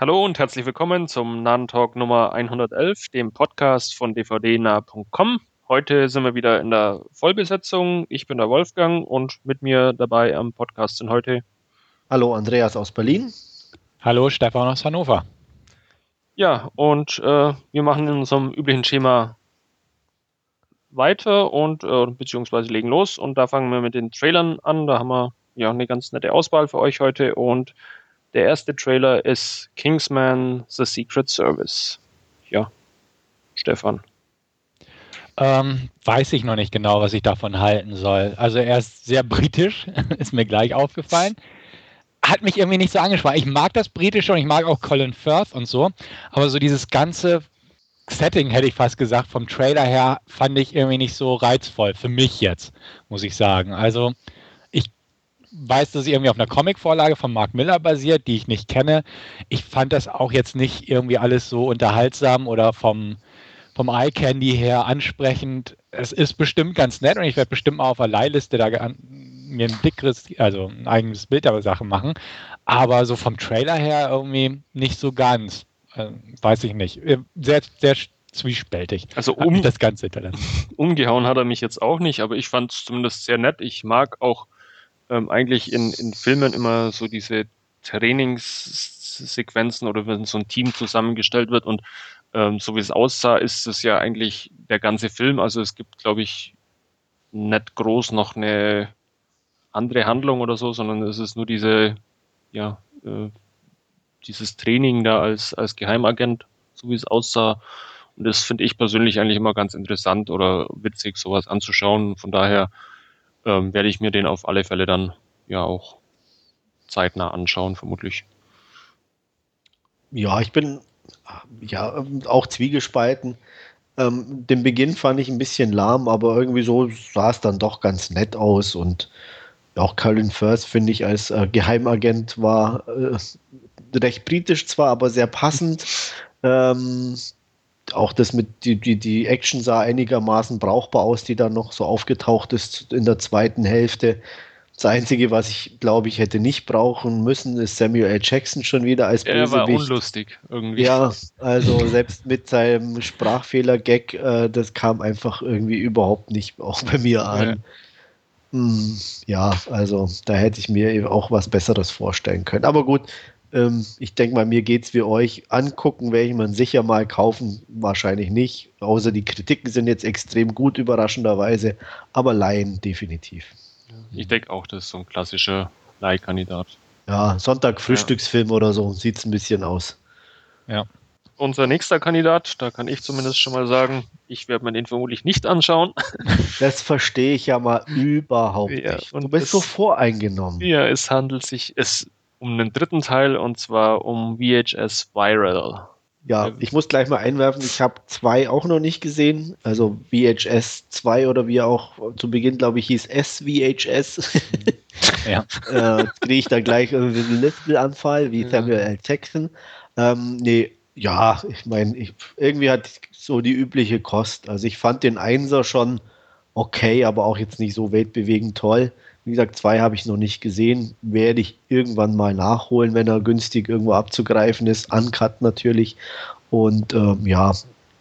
Hallo und herzlich willkommen zum Nahen Talk Nummer 111, dem Podcast von dvdnah.com. Heute sind wir wieder in der Vollbesetzung. Ich bin der Wolfgang und mit mir dabei am Podcast sind heute. Hallo Andreas aus Berlin. Hallo Stefan aus Hannover. Ja, und äh, wir machen in unserem üblichen Schema weiter und äh, beziehungsweise legen los und da fangen wir mit den Trailern an. Da haben wir ja eine ganz nette Auswahl für euch heute und der erste Trailer ist Kingsman The Secret Service. Ja, Stefan. Ähm, weiß ich noch nicht genau, was ich davon halten soll. Also er ist sehr britisch, ist mir gleich aufgefallen. Hat mich irgendwie nicht so angesprochen. Ich mag das Britische und ich mag auch Colin Firth und so, aber so dieses ganze Setting, hätte ich fast gesagt, vom Trailer her, fand ich irgendwie nicht so reizvoll. Für mich jetzt, muss ich sagen. Also weiß, dass es irgendwie auf einer Comicvorlage von Mark Miller basiert, die ich nicht kenne. Ich fand das auch jetzt nicht irgendwie alles so unterhaltsam oder vom, vom Eye Candy her ansprechend. Es ist bestimmt ganz nett und ich werde bestimmt mal auf der Leihliste da mir ein dickeres, also ein eigenes Bild der Sache machen. Aber so vom Trailer her irgendwie nicht so ganz. Äh, weiß ich nicht. Äh, sehr, sehr zwiespältig. Also um, das Ganze hinterlassen. Umgehauen hat er mich jetzt auch nicht, aber ich fand es zumindest sehr nett. Ich mag auch ähm, eigentlich in, in Filmen immer so diese Trainingssequenzen oder wenn so ein Team zusammengestellt wird und ähm, so wie es aussah, ist es ja eigentlich der ganze Film. Also es gibt, glaube ich, nicht groß noch eine andere Handlung oder so, sondern es ist nur diese, ja, äh, dieses Training da als, als Geheimagent, so wie es aussah. Und das finde ich persönlich eigentlich immer ganz interessant oder witzig, sowas anzuschauen. Von daher ähm, werde ich mir den auf alle Fälle dann ja auch zeitnah anschauen, vermutlich. Ja, ich bin ja auch zwiegespalten. Ähm, den Beginn fand ich ein bisschen lahm, aber irgendwie so sah es dann doch ganz nett aus und auch Colin Firth, finde ich, als äh, Geheimagent war äh, recht britisch zwar, aber sehr passend. Ähm, auch das mit die, die, die Action sah einigermaßen brauchbar aus, die dann noch so aufgetaucht ist in der zweiten Hälfte. Das Einzige, was ich glaube ich hätte nicht brauchen müssen, ist Samuel L. Jackson schon wieder als Bösewicht. Er war unlustig irgendwie. Ja, also selbst mit seinem Sprachfehler-Gag, äh, das kam einfach irgendwie überhaupt nicht auch bei mir an. Ja. Hm, ja, also da hätte ich mir auch was Besseres vorstellen können. Aber gut, ähm, ich denke mal, mir geht es wie euch. Angucken werde ich man sicher mal kaufen, wahrscheinlich nicht. Außer die Kritiken sind jetzt extrem gut, überraschenderweise. Aber Laien definitiv. Ich denke auch, das ist so ein klassischer Leihkandidat. Ja, Sonntag-Frühstücksfilm ja. oder so sieht es ein bisschen aus. Ja. Unser nächster Kandidat, da kann ich zumindest schon mal sagen, ich werde mir den vermutlich nicht anschauen. Das verstehe ich ja mal überhaupt ja, nicht. Du bist es, so voreingenommen. Ja, es handelt sich, es um einen dritten Teil und zwar um VHS Viral. Ja, ich muss gleich mal einwerfen, ich habe zwei auch noch nicht gesehen. Also VHS 2 oder wie auch zu Beginn, glaube ich, hieß SVHS. ja. äh, kriege ich dann gleich irgendwie einen Liftelanfall wie Samuel L. Jackson. Ähm, nee, ja, ich meine, irgendwie hat so die übliche Kost. Also ich fand den Einser schon okay, aber auch jetzt nicht so weltbewegend toll. Wie gesagt, zwei habe ich noch nicht gesehen. Werde ich irgendwann mal nachholen, wenn er günstig irgendwo abzugreifen ist. Uncut natürlich. Und ähm, ja,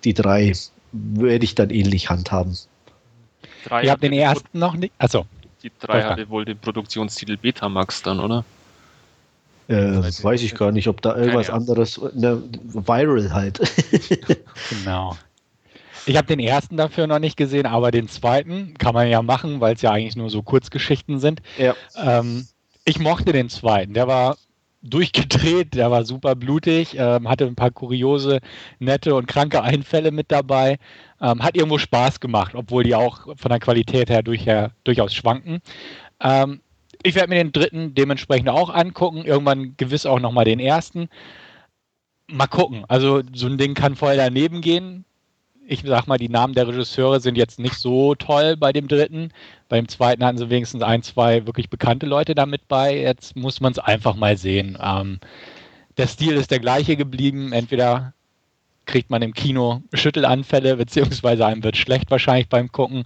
die drei werde ich dann ähnlich handhaben. Drei ich habe den ersten noch nicht. Also. Die drei hatte wohl den Produktionstitel Betamax dann, oder? Äh, weiß ich gar nicht, ob da irgendwas anderes. Ne, viral halt. genau. Ich habe den ersten dafür noch nicht gesehen, aber den zweiten kann man ja machen, weil es ja eigentlich nur so Kurzgeschichten sind. Ja. Ähm, ich mochte den zweiten. Der war durchgedreht, der war super blutig, ähm, hatte ein paar kuriose, nette und kranke Einfälle mit dabei. Ähm, hat irgendwo Spaß gemacht, obwohl die auch von der Qualität her, durch, her durchaus schwanken. Ähm, ich werde mir den dritten dementsprechend auch angucken, irgendwann gewiss auch nochmal den ersten. Mal gucken. Also so ein Ding kann voll daneben gehen ich sag mal, die Namen der Regisseure sind jetzt nicht so toll bei dem dritten. Beim zweiten hatten sie wenigstens ein, zwei wirklich bekannte Leute damit bei. Jetzt muss man es einfach mal sehen. Ähm, der Stil ist der gleiche geblieben. Entweder kriegt man im Kino Schüttelanfälle, beziehungsweise einem wird schlecht wahrscheinlich beim Gucken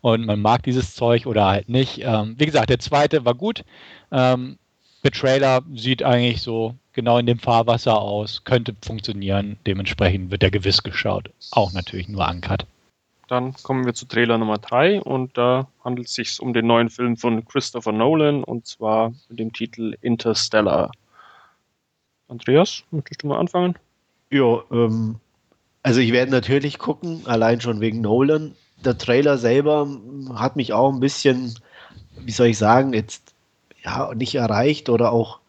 und man mag dieses Zeug oder halt nicht. Ähm, wie gesagt, der zweite war gut. Ähm, der Trailer sieht eigentlich so genau in dem Fahrwasser aus, könnte funktionieren. Dementsprechend wird er gewiss geschaut. Auch natürlich nur uncut. Dann kommen wir zu Trailer Nummer 3 und da handelt es sich um den neuen Film von Christopher Nolan und zwar mit dem Titel Interstellar. Andreas, möchtest du mal anfangen? Ja, ähm, also ich werde natürlich gucken, allein schon wegen Nolan. Der Trailer selber hat mich auch ein bisschen, wie soll ich sagen, jetzt ja nicht erreicht oder auch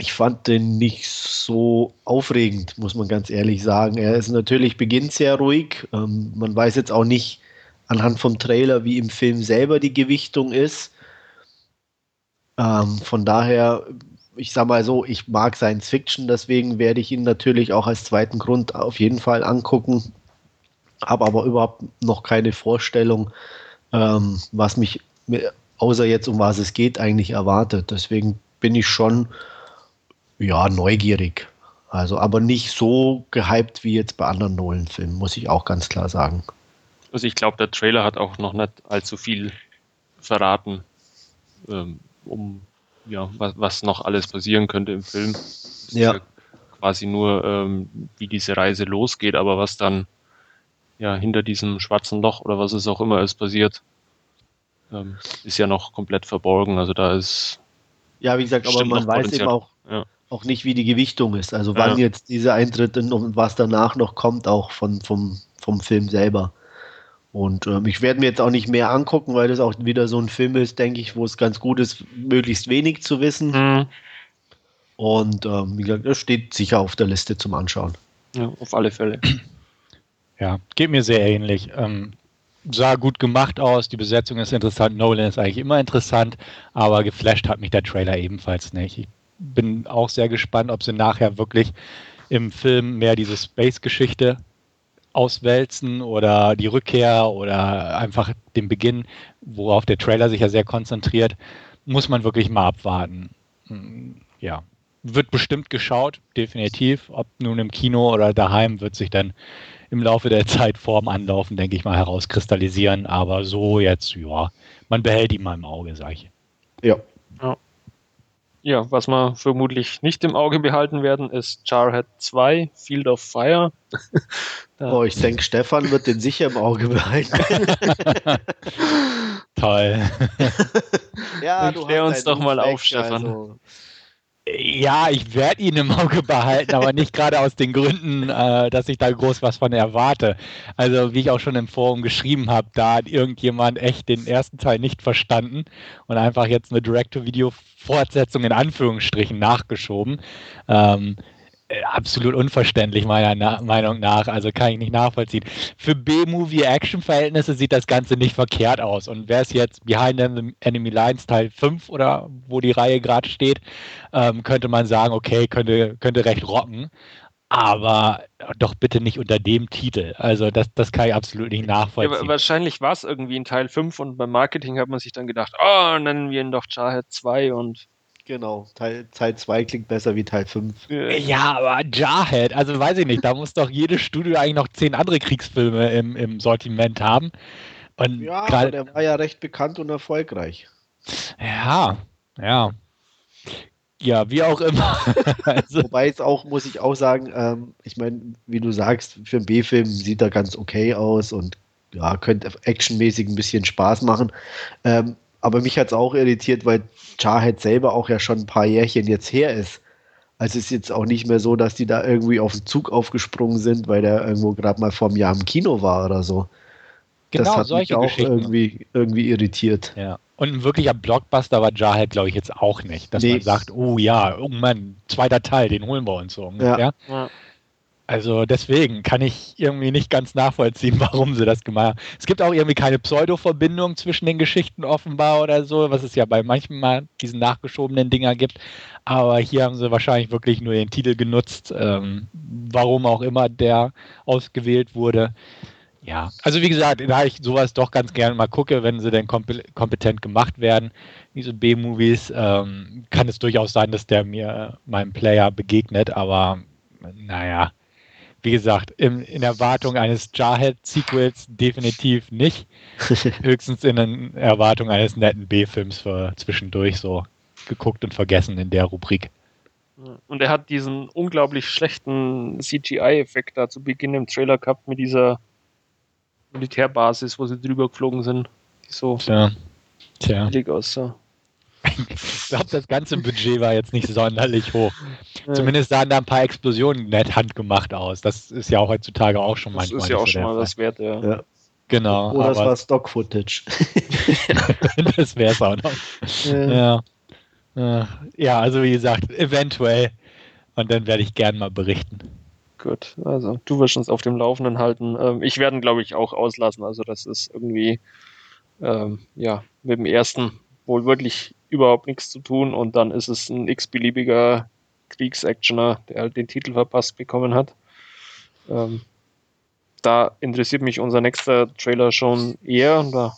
ich fand den nicht so aufregend, muss man ganz ehrlich sagen. Er ist natürlich beginnt sehr ruhig. Ähm, man weiß jetzt auch nicht anhand vom Trailer, wie im Film selber die Gewichtung ist. Ähm, von daher, ich sag mal so, ich mag Science Fiction, deswegen werde ich ihn natürlich auch als zweiten Grund auf jeden Fall angucken. Habe aber überhaupt noch keine Vorstellung, ähm, was mich außer jetzt um was es geht eigentlich erwartet. Deswegen bin ich schon ja, neugierig. Also, aber nicht so gehypt wie jetzt bei anderen Nolan-Filmen, muss ich auch ganz klar sagen. Also ich glaube, der Trailer hat auch noch nicht allzu viel verraten, ähm, um ja, was, was, noch alles passieren könnte im Film. Ja. ja. Quasi nur, ähm, wie diese Reise losgeht, aber was dann ja hinter diesem schwarzen Loch oder was es auch immer ist passiert, ähm, ist ja noch komplett verborgen. Also da ist. Ja, wie gesagt, aber man weiß eben auch, ja auch nicht, wie die Gewichtung ist. Also wann ja. jetzt diese Eintritte und was danach noch kommt, auch von, vom, vom Film selber. Und ähm, ich werde mir jetzt auch nicht mehr angucken, weil das auch wieder so ein Film ist, denke ich, wo es ganz gut ist, möglichst wenig zu wissen. Mhm. Und ähm, wie gesagt, das steht sicher auf der Liste zum Anschauen. Ja, auf alle Fälle. Ja, geht mir sehr ähnlich. Ähm, sah gut gemacht aus, die Besetzung ist interessant, Nolan ist eigentlich immer interessant, aber geflasht hat mich der Trailer ebenfalls nicht. Ich bin auch sehr gespannt, ob sie nachher wirklich im Film mehr diese Space-Geschichte auswälzen oder die Rückkehr oder einfach den Beginn, worauf der Trailer sich ja sehr konzentriert, muss man wirklich mal abwarten. Hm, ja, wird bestimmt geschaut, definitiv. Ob nun im Kino oder daheim, wird sich dann im Laufe der Zeit vorm Anlaufen, denke ich mal, herauskristallisieren. Aber so jetzt, ja, man behält ihn mal im Auge, sage ich. Ja. Ja. Was wir vermutlich nicht im Auge behalten werden, ist Jarhead 2, Field of Fire. oh, ich denke, Stefan wird den sicher im Auge behalten. Toll. ja, du Klär uns doch mal auf, Stefan. Also, ja, ich werde ihn im Auge behalten, aber nicht gerade aus den Gründen, äh, dass ich da groß was von erwarte. Also, wie ich auch schon im Forum geschrieben habe, da hat irgendjemand echt den ersten Teil nicht verstanden und einfach jetzt eine Direct-to-Video-Fortsetzung in Anführungsstrichen nachgeschoben. Ähm, äh, absolut unverständlich, meiner Na Meinung nach. Also kann ich nicht nachvollziehen. Für B-Movie-Action-Verhältnisse sieht das Ganze nicht verkehrt aus. Und wäre es jetzt Behind the Enemy Lines Teil 5 oder wo die Reihe gerade steht, ähm, könnte man sagen, okay, könnte, könnte recht rocken. Aber doch bitte nicht unter dem Titel. Also das, das kann ich absolut nicht nachvollziehen. Ja, wahrscheinlich war es irgendwie in Teil 5 und beim Marketing hat man sich dann gedacht, oh, nennen wir ihn doch Jarhead 2 und Genau, Teil 2 klingt besser wie Teil 5. Ja, aber Jarhead, also weiß ich nicht, da muss doch jedes Studio eigentlich noch zehn andere Kriegsfilme im, im Sortiment haben. Und ja, aber der war ja recht bekannt und erfolgreich. Ja, ja. Ja, wie auch immer. also. Wobei es auch, muss ich auch sagen, ähm, ich meine, wie du sagst, für einen B-Film sieht er ganz okay aus und ja, könnte actionmäßig ein bisschen Spaß machen. Ähm, aber mich hat es auch irritiert, weil Jarhead selber auch ja schon ein paar Jährchen jetzt her ist. Also es ist jetzt auch nicht mehr so, dass die da irgendwie auf den Zug aufgesprungen sind, weil der irgendwo gerade mal vor einem Jahr im Kino war oder so. Genau, das hat solche mich auch irgendwie, irgendwie irritiert. Ja. Und ein wirklicher Blockbuster war Jarhead, glaube ich, jetzt auch nicht. Dass nee. man sagt, oh ja, oh Mann, zweiter Teil, den holen wir uns so ungefähr. Ja. ja. Also deswegen kann ich irgendwie nicht ganz nachvollziehen, warum sie das gemacht haben. Es gibt auch irgendwie keine Pseudo-Verbindung zwischen den Geschichten offenbar oder so, was es ja bei manchen mal diesen nachgeschobenen Dinger gibt. Aber hier haben sie wahrscheinlich wirklich nur den Titel genutzt, ähm, warum auch immer der ausgewählt wurde. Ja, also wie gesagt, da ich sowas doch ganz gerne mal gucke, wenn sie denn kompetent gemacht werden, diese B-Movies, ähm, kann es durchaus sein, dass der mir meinem Player begegnet, aber naja, wie gesagt, in, in Erwartung eines Jarhead-Sequels definitiv nicht. Höchstens in Erwartung eines netten B-Films für zwischendurch so geguckt und vergessen in der Rubrik. Und er hat diesen unglaublich schlechten CGI-Effekt da zu Beginn im Trailer gehabt mit dieser Militärbasis, wo sie drüber geflogen sind. Die so Tja. Tja. billig aussah. Ich glaube, das ganze Budget war jetzt nicht sonderlich hoch. Zumindest sahen da ein paar Explosionen nett handgemacht aus. Das ist ja auch heutzutage auch schon manchmal. Das ist ja auch schon mal was wert, ja. ja. Genau. Oder das war Stock-Footage. das wäre es auch noch. Ja. ja. Ja, also wie gesagt, eventuell. Und dann werde ich gern mal berichten. Gut, also du wirst uns auf dem Laufenden halten. Ähm, ich werde, glaube ich, auch auslassen. Also das ist irgendwie, ähm, ja, mit dem ersten wohl wirklich überhaupt nichts zu tun und dann ist es ein x-beliebiger Kriegsactioner, der halt den Titel verpasst bekommen hat. Ähm, da interessiert mich unser nächster Trailer schon eher. Da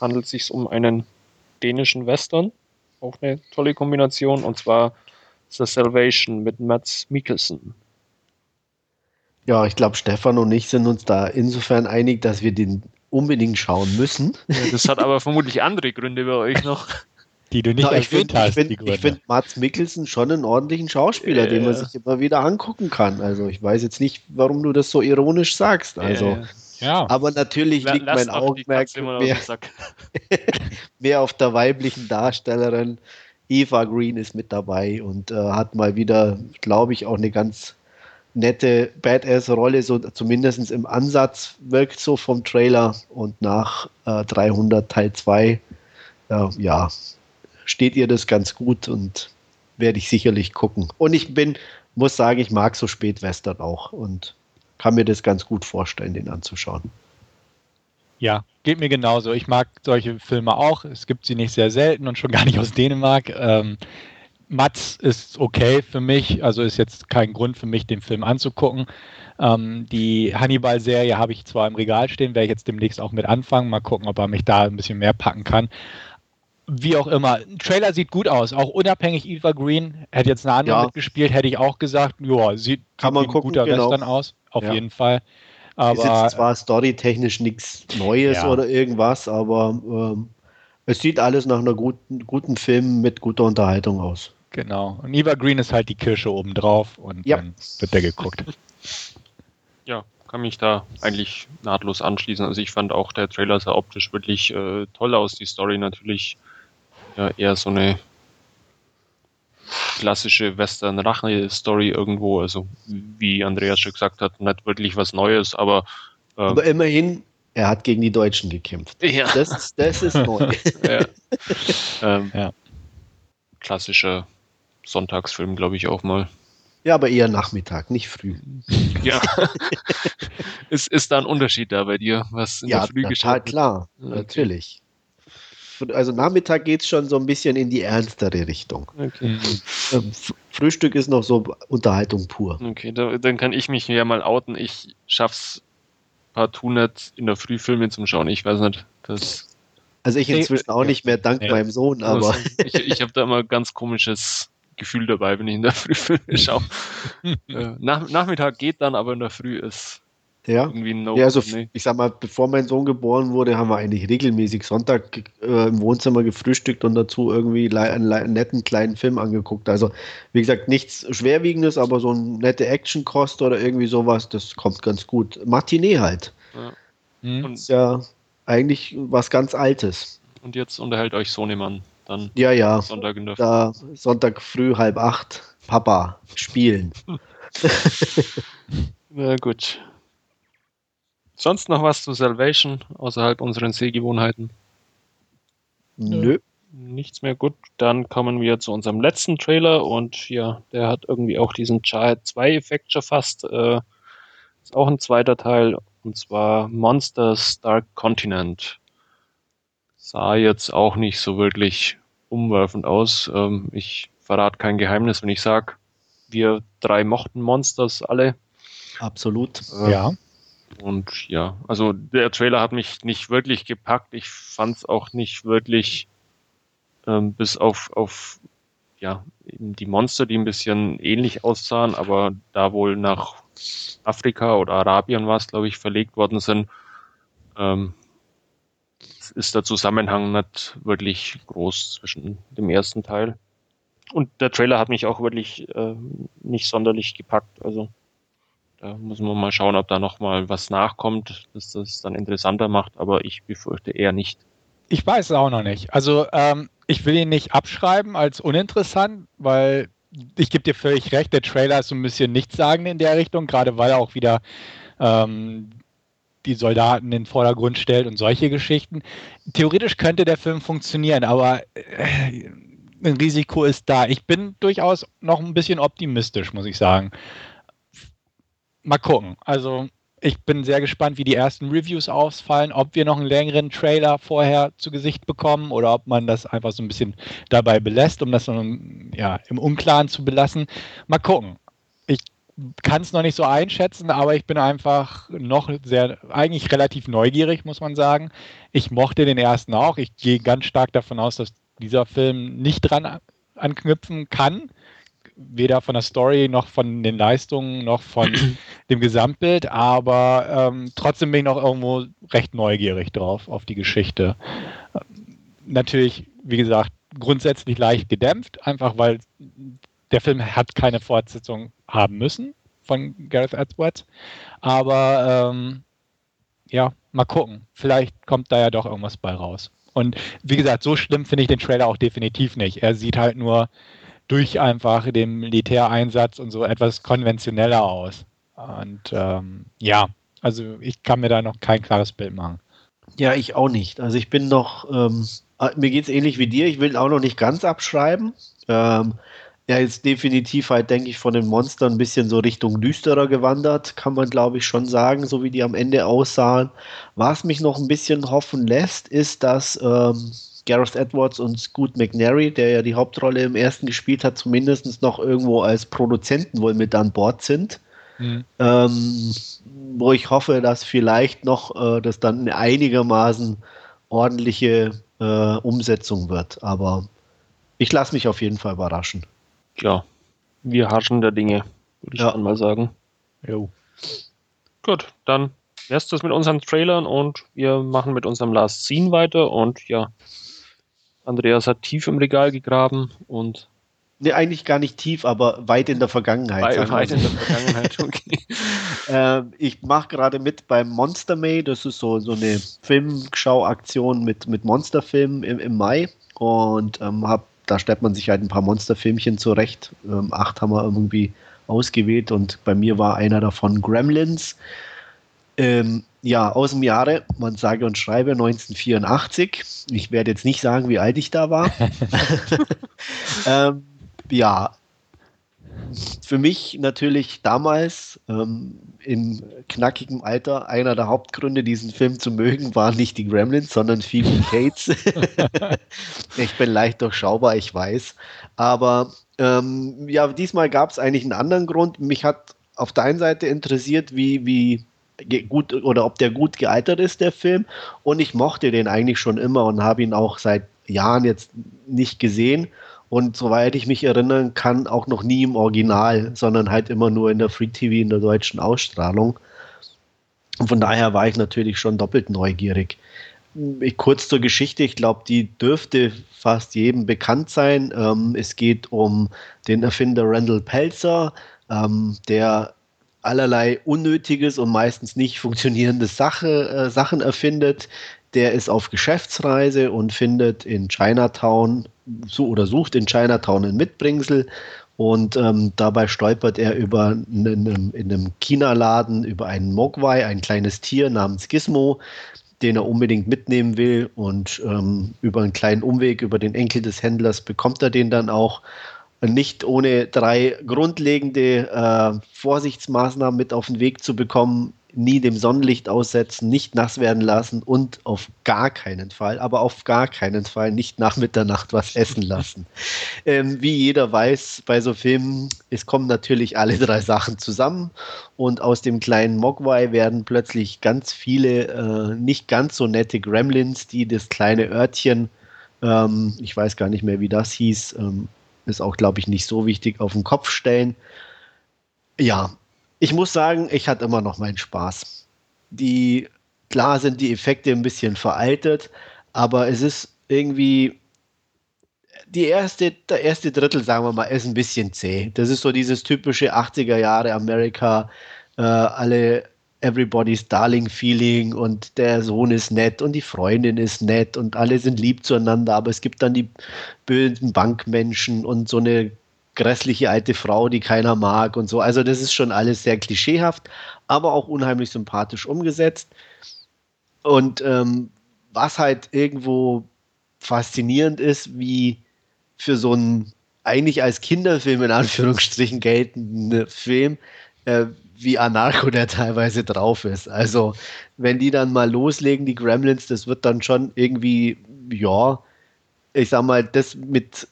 handelt es sich um einen dänischen Western. Auch eine tolle Kombination. Und zwar The Salvation mit Mats Mikkelsen. Ja, ich glaube, Stefan und ich sind uns da insofern einig, dass wir den unbedingt schauen müssen. Ja, das hat aber vermutlich andere Gründe bei euch noch. Die du nicht Na, ich finde find, find Mats Mikkelsen schon einen ordentlichen Schauspieler, äh, den man sich immer wieder angucken kann. Also ich weiß jetzt nicht, warum du das so ironisch sagst. Also, äh, ja. Aber natürlich liegt mein Augenmerk mehr, mehr auf der weiblichen Darstellerin. Eva Green ist mit dabei und äh, hat mal wieder, glaube ich, auch eine ganz nette Badass-Rolle, so zumindest im Ansatz wirkt so vom Trailer und nach äh, 300 Teil 2, äh, ja, steht ihr das ganz gut und werde ich sicherlich gucken. Und ich bin, muss sagen, ich mag so Spätwestern auch und kann mir das ganz gut vorstellen, den anzuschauen. Ja, geht mir genauso. Ich mag solche Filme auch. Es gibt sie nicht sehr selten und schon gar nicht aus Dänemark. Ähm, Mats ist okay für mich, also ist jetzt kein Grund für mich, den Film anzugucken. Ähm, die Hannibal-Serie habe ich zwar im Regal stehen, werde ich jetzt demnächst auch mit anfangen. Mal gucken, ob er mich da ein bisschen mehr packen kann. Wie auch immer. Ein Trailer sieht gut aus, auch unabhängig Eva Green. Hätte jetzt eine andere ja. mitgespielt, hätte ich auch gesagt, ja, sieht, Kann man gucken, guter genau. Western aus, auf ja. jeden Fall. Aber, ist jetzt zwar storytechnisch nichts Neues ja. oder irgendwas, aber ähm, es sieht alles nach einer guten, guten Film mit guter Unterhaltung aus. Genau. Und Eva Green ist halt die Kirsche obendrauf und ja. dann wird der geguckt. Ja, kann mich da eigentlich nahtlos anschließen. Also ich fand auch der Trailer sah optisch wirklich äh, toll aus. Die Story natürlich ja, eher so eine klassische Western-Rache-Story irgendwo. Also wie Andreas schon gesagt hat, nicht wirklich was Neues, aber äh, aber immerhin er hat gegen die Deutschen gekämpft. Ja. Das, das ist neu. ja. Ähm, ja. Klassischer Sonntagsfilm, glaube ich, auch mal. Ja, aber eher Nachmittag, nicht früh. Ja. ist, ist da ein Unterschied da bei dir, was in ja, der Früh total klar, okay. natürlich. Also Nachmittag geht es schon so ein bisschen in die ernstere Richtung. Okay. Ähm, Frühstück ist noch so Unterhaltung pur. Okay, da, dann kann ich mich ja mal outen. Ich schaff's partout nicht in der Früh Filme zum Schauen. Ich weiß nicht, das also ich inzwischen auch nicht mehr, dank ja. meinem Sohn, aber. Ich, ich habe da immer ganz komisches Gefühl dabei, wenn ich in der Früh Filme schaue. äh, nach, Nachmittag geht dann, aber in der Früh ist ja. irgendwie ein no Ja, also nee. ich sag mal, bevor mein Sohn geboren wurde, haben wir eigentlich regelmäßig Sonntag äh, im Wohnzimmer gefrühstückt und dazu irgendwie einen, einen, netten kleinen Film angeguckt. Also, wie gesagt, nichts Schwerwiegendes, aber so ein nette Action-Kost oder irgendwie sowas, das kommt ganz gut. Matinee halt. Ja. Mhm. Und ist ja eigentlich was ganz Altes. Und jetzt unterhält euch Sohnemann dann. Ja, ja. Sonntag in der da, Sonntag früh halb acht. Papa, spielen. Na gut. Sonst noch was zu Salvation außerhalb unseren Sehgewohnheiten? Nö. Nichts mehr gut. Dann kommen wir zu unserem letzten Trailer und ja, der hat irgendwie auch diesen Child 2 Effekt schon fast. Äh, ist auch ein zweiter Teil und zwar Monsters Dark Continent. Sah jetzt auch nicht so wirklich umwerfend aus. Ähm, ich verrate kein Geheimnis, wenn ich sage, wir drei mochten Monsters alle. Absolut. Äh, ja. Und ja, also der Trailer hat mich nicht wirklich gepackt. Ich fand es auch nicht wirklich ähm, bis auf, auf ja, die Monster, die ein bisschen ähnlich aussahen, aber da wohl nach Afrika oder Arabien war es, glaube ich, verlegt worden sind, ähm, ist der Zusammenhang nicht wirklich groß zwischen dem ersten Teil. und der Trailer hat mich auch wirklich äh, nicht sonderlich gepackt. Also da muss man mal schauen, ob da noch mal was nachkommt, dass das dann interessanter macht, aber ich befürchte eher nicht. Ich weiß es auch noch nicht. Also ähm, ich will ihn nicht abschreiben als uninteressant, weil ich gebe dir völlig recht, der Trailer ist so ein bisschen nichtssagend in der Richtung, gerade weil er auch wieder ähm, die Soldaten in den Vordergrund stellt und solche Geschichten. Theoretisch könnte der Film funktionieren, aber äh, ein Risiko ist da. Ich bin durchaus noch ein bisschen optimistisch, muss ich sagen. Mal gucken. Also ich bin sehr gespannt, wie die ersten Reviews ausfallen, ob wir noch einen längeren Trailer vorher zu Gesicht bekommen oder ob man das einfach so ein bisschen dabei belässt, um das ja, im Unklaren zu belassen. Mal gucken. Ich kann es noch nicht so einschätzen, aber ich bin einfach noch sehr, eigentlich relativ neugierig, muss man sagen. Ich mochte den ersten auch. Ich gehe ganz stark davon aus, dass dieser Film nicht dran anknüpfen kann weder von der Story noch von den Leistungen noch von dem Gesamtbild, aber ähm, trotzdem bin ich noch irgendwo recht neugierig drauf, auf die Geschichte. Natürlich, wie gesagt, grundsätzlich leicht gedämpft, einfach weil der Film hat keine Fortsetzung haben müssen von Gareth Edwards. Aber ähm, ja, mal gucken. Vielleicht kommt da ja doch irgendwas bei raus. Und wie gesagt, so schlimm finde ich den Trailer auch definitiv nicht. Er sieht halt nur durch einfach den Militäreinsatz und so etwas konventioneller aus. Und ähm, ja, also ich kann mir da noch kein klares Bild machen. Ja, ich auch nicht. Also ich bin noch, ähm, äh, mir geht es ähnlich wie dir, ich will auch noch nicht ganz abschreiben. Ähm, er ist definitiv halt, denke ich, von den Monstern ein bisschen so Richtung düsterer gewandert, kann man glaube ich schon sagen, so wie die am Ende aussahen. Was mich noch ein bisschen hoffen lässt, ist, dass ähm, Gareth Edwards und Scoot McNary, der ja die Hauptrolle im ersten gespielt hat, zumindest noch irgendwo als Produzenten wohl mit an Bord sind. Mhm. Ähm, wo ich hoffe, dass vielleicht noch äh, das dann eine einigermaßen ordentliche äh, Umsetzung wird. Aber ich lasse mich auf jeden Fall überraschen. Ja, wir haschen der Dinge, würde ich ja. mal sagen. Jo. Gut, dann wär's das mit unseren Trailern und wir machen mit unserem Last Scene weiter und ja, Andreas hat tief im Regal gegraben und. Nee, eigentlich gar nicht tief, aber weit in der Vergangenheit. Weit, weit in der Vergangenheit, okay. äh, ich mache gerade mit beim Monster May, das ist so, so eine Filmschauaktion mit, mit Monsterfilmen im, im Mai. Und ähm, hab, da stellt man sich halt ein paar Monsterfilmchen zurecht. Ähm, acht haben wir irgendwie ausgewählt und bei mir war einer davon Gremlins. Ähm, ja, aus dem Jahre, man sage und schreibe 1984. Ich werde jetzt nicht sagen, wie alt ich da war. ähm, ja, für mich natürlich damals ähm, im knackigen Alter einer der Hauptgründe, diesen Film zu mögen, waren nicht die Gremlins, sondern Phoebe Cates. ich bin leicht durchschaubar, ich weiß. Aber ähm, ja, diesmal gab es eigentlich einen anderen Grund. Mich hat auf der einen Seite interessiert, wie, wie gut oder ob der gut gealtert ist, der Film. Und ich mochte den eigentlich schon immer und habe ihn auch seit Jahren jetzt nicht gesehen. Und soweit ich mich erinnern kann, auch noch nie im Original, sondern halt immer nur in der Free TV, in der deutschen Ausstrahlung. Und von daher war ich natürlich schon doppelt neugierig. Ich, kurz zur Geschichte, ich glaube, die dürfte fast jedem bekannt sein. Ähm, es geht um den Erfinder Randall Pelzer, ähm, der allerlei unnötiges und meistens nicht funktionierende Sache, äh, Sachen erfindet. Der ist auf Geschäftsreise und findet in Chinatown so, oder sucht in Chinatown ein Mitbringsel und ähm, dabei stolpert er über in einem, in einem China-Laden über einen Mogwai, ein kleines Tier namens Gizmo, den er unbedingt mitnehmen will. Und ähm, über einen kleinen Umweg, über den Enkel des Händlers, bekommt er den dann auch nicht ohne drei grundlegende äh, Vorsichtsmaßnahmen mit auf den Weg zu bekommen, nie dem Sonnenlicht aussetzen, nicht nass werden lassen und auf gar keinen Fall, aber auf gar keinen Fall nicht nach Mitternacht was essen lassen. Ähm, wie jeder weiß, bei so Filmen, es kommen natürlich alle drei Sachen zusammen und aus dem kleinen Mogwai werden plötzlich ganz viele äh, nicht ganz so nette Gremlins, die das kleine Örtchen, ähm, ich weiß gar nicht mehr, wie das hieß, ähm, ist auch, glaube ich, nicht so wichtig, auf den Kopf stellen. Ja, ich muss sagen, ich hatte immer noch meinen Spaß. Die, klar sind die Effekte ein bisschen veraltet, aber es ist irgendwie, die erste, der erste Drittel, sagen wir mal, ist ein bisschen zäh. Das ist so dieses typische 80er Jahre Amerika, äh, alle Everybody's Darling Feeling und der Sohn ist nett und die Freundin ist nett und alle sind lieb zueinander, aber es gibt dann die bösen Bankmenschen und so eine grässliche alte Frau, die keiner mag und so. Also das ist schon alles sehr klischeehaft, aber auch unheimlich sympathisch umgesetzt. Und ähm, was halt irgendwo faszinierend ist, wie für so einen eigentlich als Kinderfilm in Anführungsstrichen geltenden Film, äh, wie Anarcho der teilweise drauf ist. Also, wenn die dann mal loslegen, die Gremlins, das wird dann schon irgendwie, ja, ich sag mal, das mit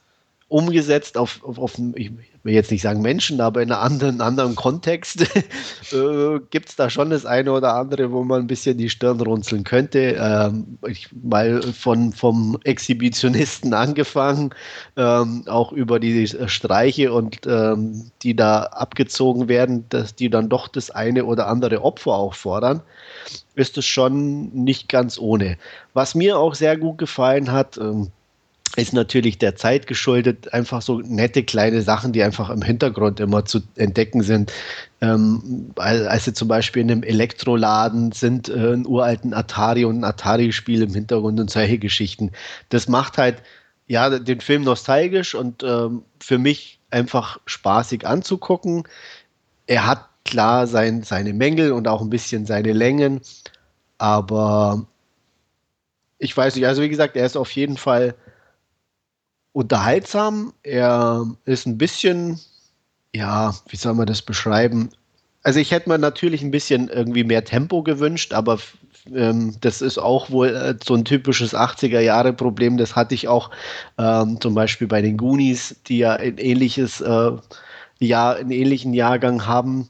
umgesetzt auf, auf, auf ich will jetzt nicht sagen Menschen, aber in einem anderen, anderen Kontext äh, gibt es da schon das eine oder andere, wo man ein bisschen die Stirn runzeln könnte. Ähm, ich, mal von, vom Exhibitionisten angefangen, ähm, auch über die Streiche und ähm, die da abgezogen werden, dass die dann doch das eine oder andere Opfer auch fordern, ist es schon nicht ganz ohne. Was mir auch sehr gut gefallen hat, ähm, ist natürlich der Zeit geschuldet, einfach so nette kleine Sachen, die einfach im Hintergrund immer zu entdecken sind. Ähm, als sie zum Beispiel in einem Elektroladen sind, äh, einen uralten Atari und ein Atari-Spiel im Hintergrund und solche Geschichten. Das macht halt ja den Film nostalgisch und ähm, für mich einfach spaßig anzugucken. Er hat klar sein, seine Mängel und auch ein bisschen seine Längen, aber ich weiß nicht, also wie gesagt, er ist auf jeden Fall unterhaltsam. Er ist ein bisschen, ja, wie soll man das beschreiben? Also ich hätte mir natürlich ein bisschen irgendwie mehr Tempo gewünscht, aber ähm, das ist auch wohl äh, so ein typisches 80er-Jahre-Problem. Das hatte ich auch ähm, zum Beispiel bei den Goonies, die ja ein ähnliches äh, Jahr, einen ähnlichen Jahrgang haben.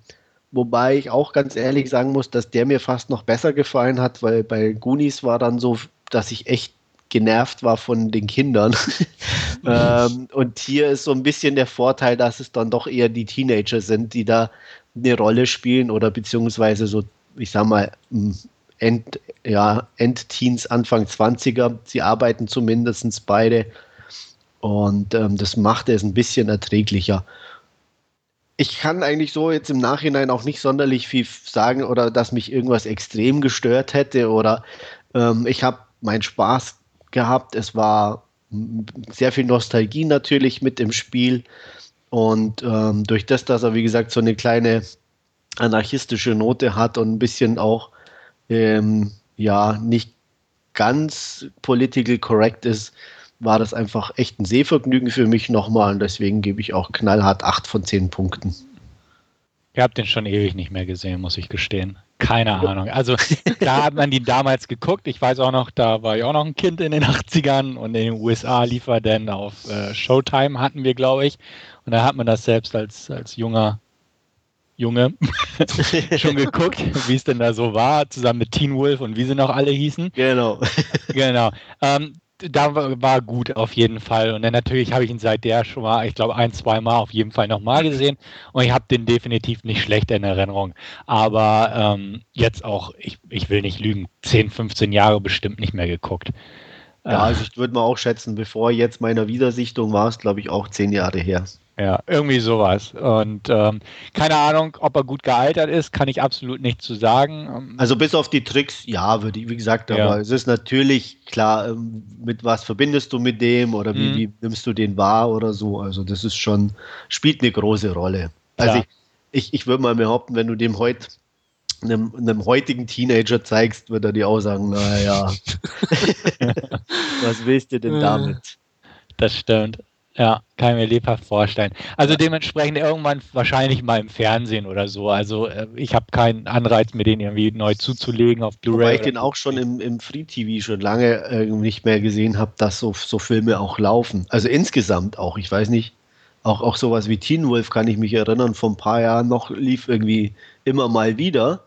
Wobei ich auch ganz ehrlich sagen muss, dass der mir fast noch besser gefallen hat, weil bei Goonies war dann so, dass ich echt genervt war von den Kindern. ähm, und hier ist so ein bisschen der Vorteil, dass es dann doch eher die Teenager sind, die da eine Rolle spielen oder beziehungsweise so, ich sag mal, End, ja, Endteens, Anfang 20er. Sie arbeiten zumindest beide. Und ähm, das macht es ein bisschen erträglicher. Ich kann eigentlich so jetzt im Nachhinein auch nicht sonderlich viel sagen oder dass mich irgendwas extrem gestört hätte oder ähm, ich habe meinen Spaß gehabt. Es war sehr viel Nostalgie natürlich mit im Spiel. Und ähm, durch das, dass er, wie gesagt, so eine kleine anarchistische Note hat und ein bisschen auch, ähm, ja, nicht ganz political correct ist, war das einfach echt ein Sehvergnügen für mich nochmal. Und deswegen gebe ich auch knallhart 8 von 10 Punkten. Ihr habt den schon ewig nicht mehr gesehen, muss ich gestehen. Keine Ahnung. Also da hat man die damals geguckt. Ich weiß auch noch, da war ich auch noch ein Kind in den 80ern und in den USA lief er dann auf äh, Showtime, hatten wir, glaube ich. Und da hat man das selbst als, als junger Junge schon geguckt, wie es denn da so war, zusammen mit Teen Wolf und wie sie noch alle hießen. Genau. genau. Ähm, da war gut auf jeden Fall. Und dann natürlich habe ich ihn seit der schon mal, ich glaube, ein, zwei Mal auf jeden Fall nochmal gesehen. Und ich habe den definitiv nicht schlecht in Erinnerung. Aber ähm, jetzt auch, ich, ich will nicht lügen, 10, 15 Jahre bestimmt nicht mehr geguckt. Ja, also ich würde mal auch schätzen, bevor jetzt meiner Wiedersichtung war es, glaube ich, auch zehn Jahre her. Ja, irgendwie sowas. Und ähm, keine Ahnung, ob er gut gealtert ist, kann ich absolut nicht zu sagen. Ähm, also bis auf die Tricks, ja, würde ich, wie gesagt, aber ja. es ist natürlich klar, ähm, mit was verbindest du mit dem oder wie, mhm. wie, nimmst du den wahr oder so. Also das ist schon, spielt eine große Rolle. Also ja. ich, ich, ich würde mal behaupten, wenn du dem heute einem, einem, heutigen Teenager zeigst, wird er dir auch sagen, naja, was willst du denn damit? Das stimmt. Ja, kann ich mir lebhaft vorstellen. Also dementsprechend irgendwann wahrscheinlich mal im Fernsehen oder so. Also äh, ich habe keinen Anreiz, mir den irgendwie neu zuzulegen auf Blu-ray. Weil ich den auch schon im, im Free-TV schon lange äh, nicht mehr gesehen habe, dass so, so Filme auch laufen. Also insgesamt auch. Ich weiß nicht, auch, auch sowas wie Teen Wolf kann ich mich erinnern, vor ein paar Jahren noch lief irgendwie immer mal wieder.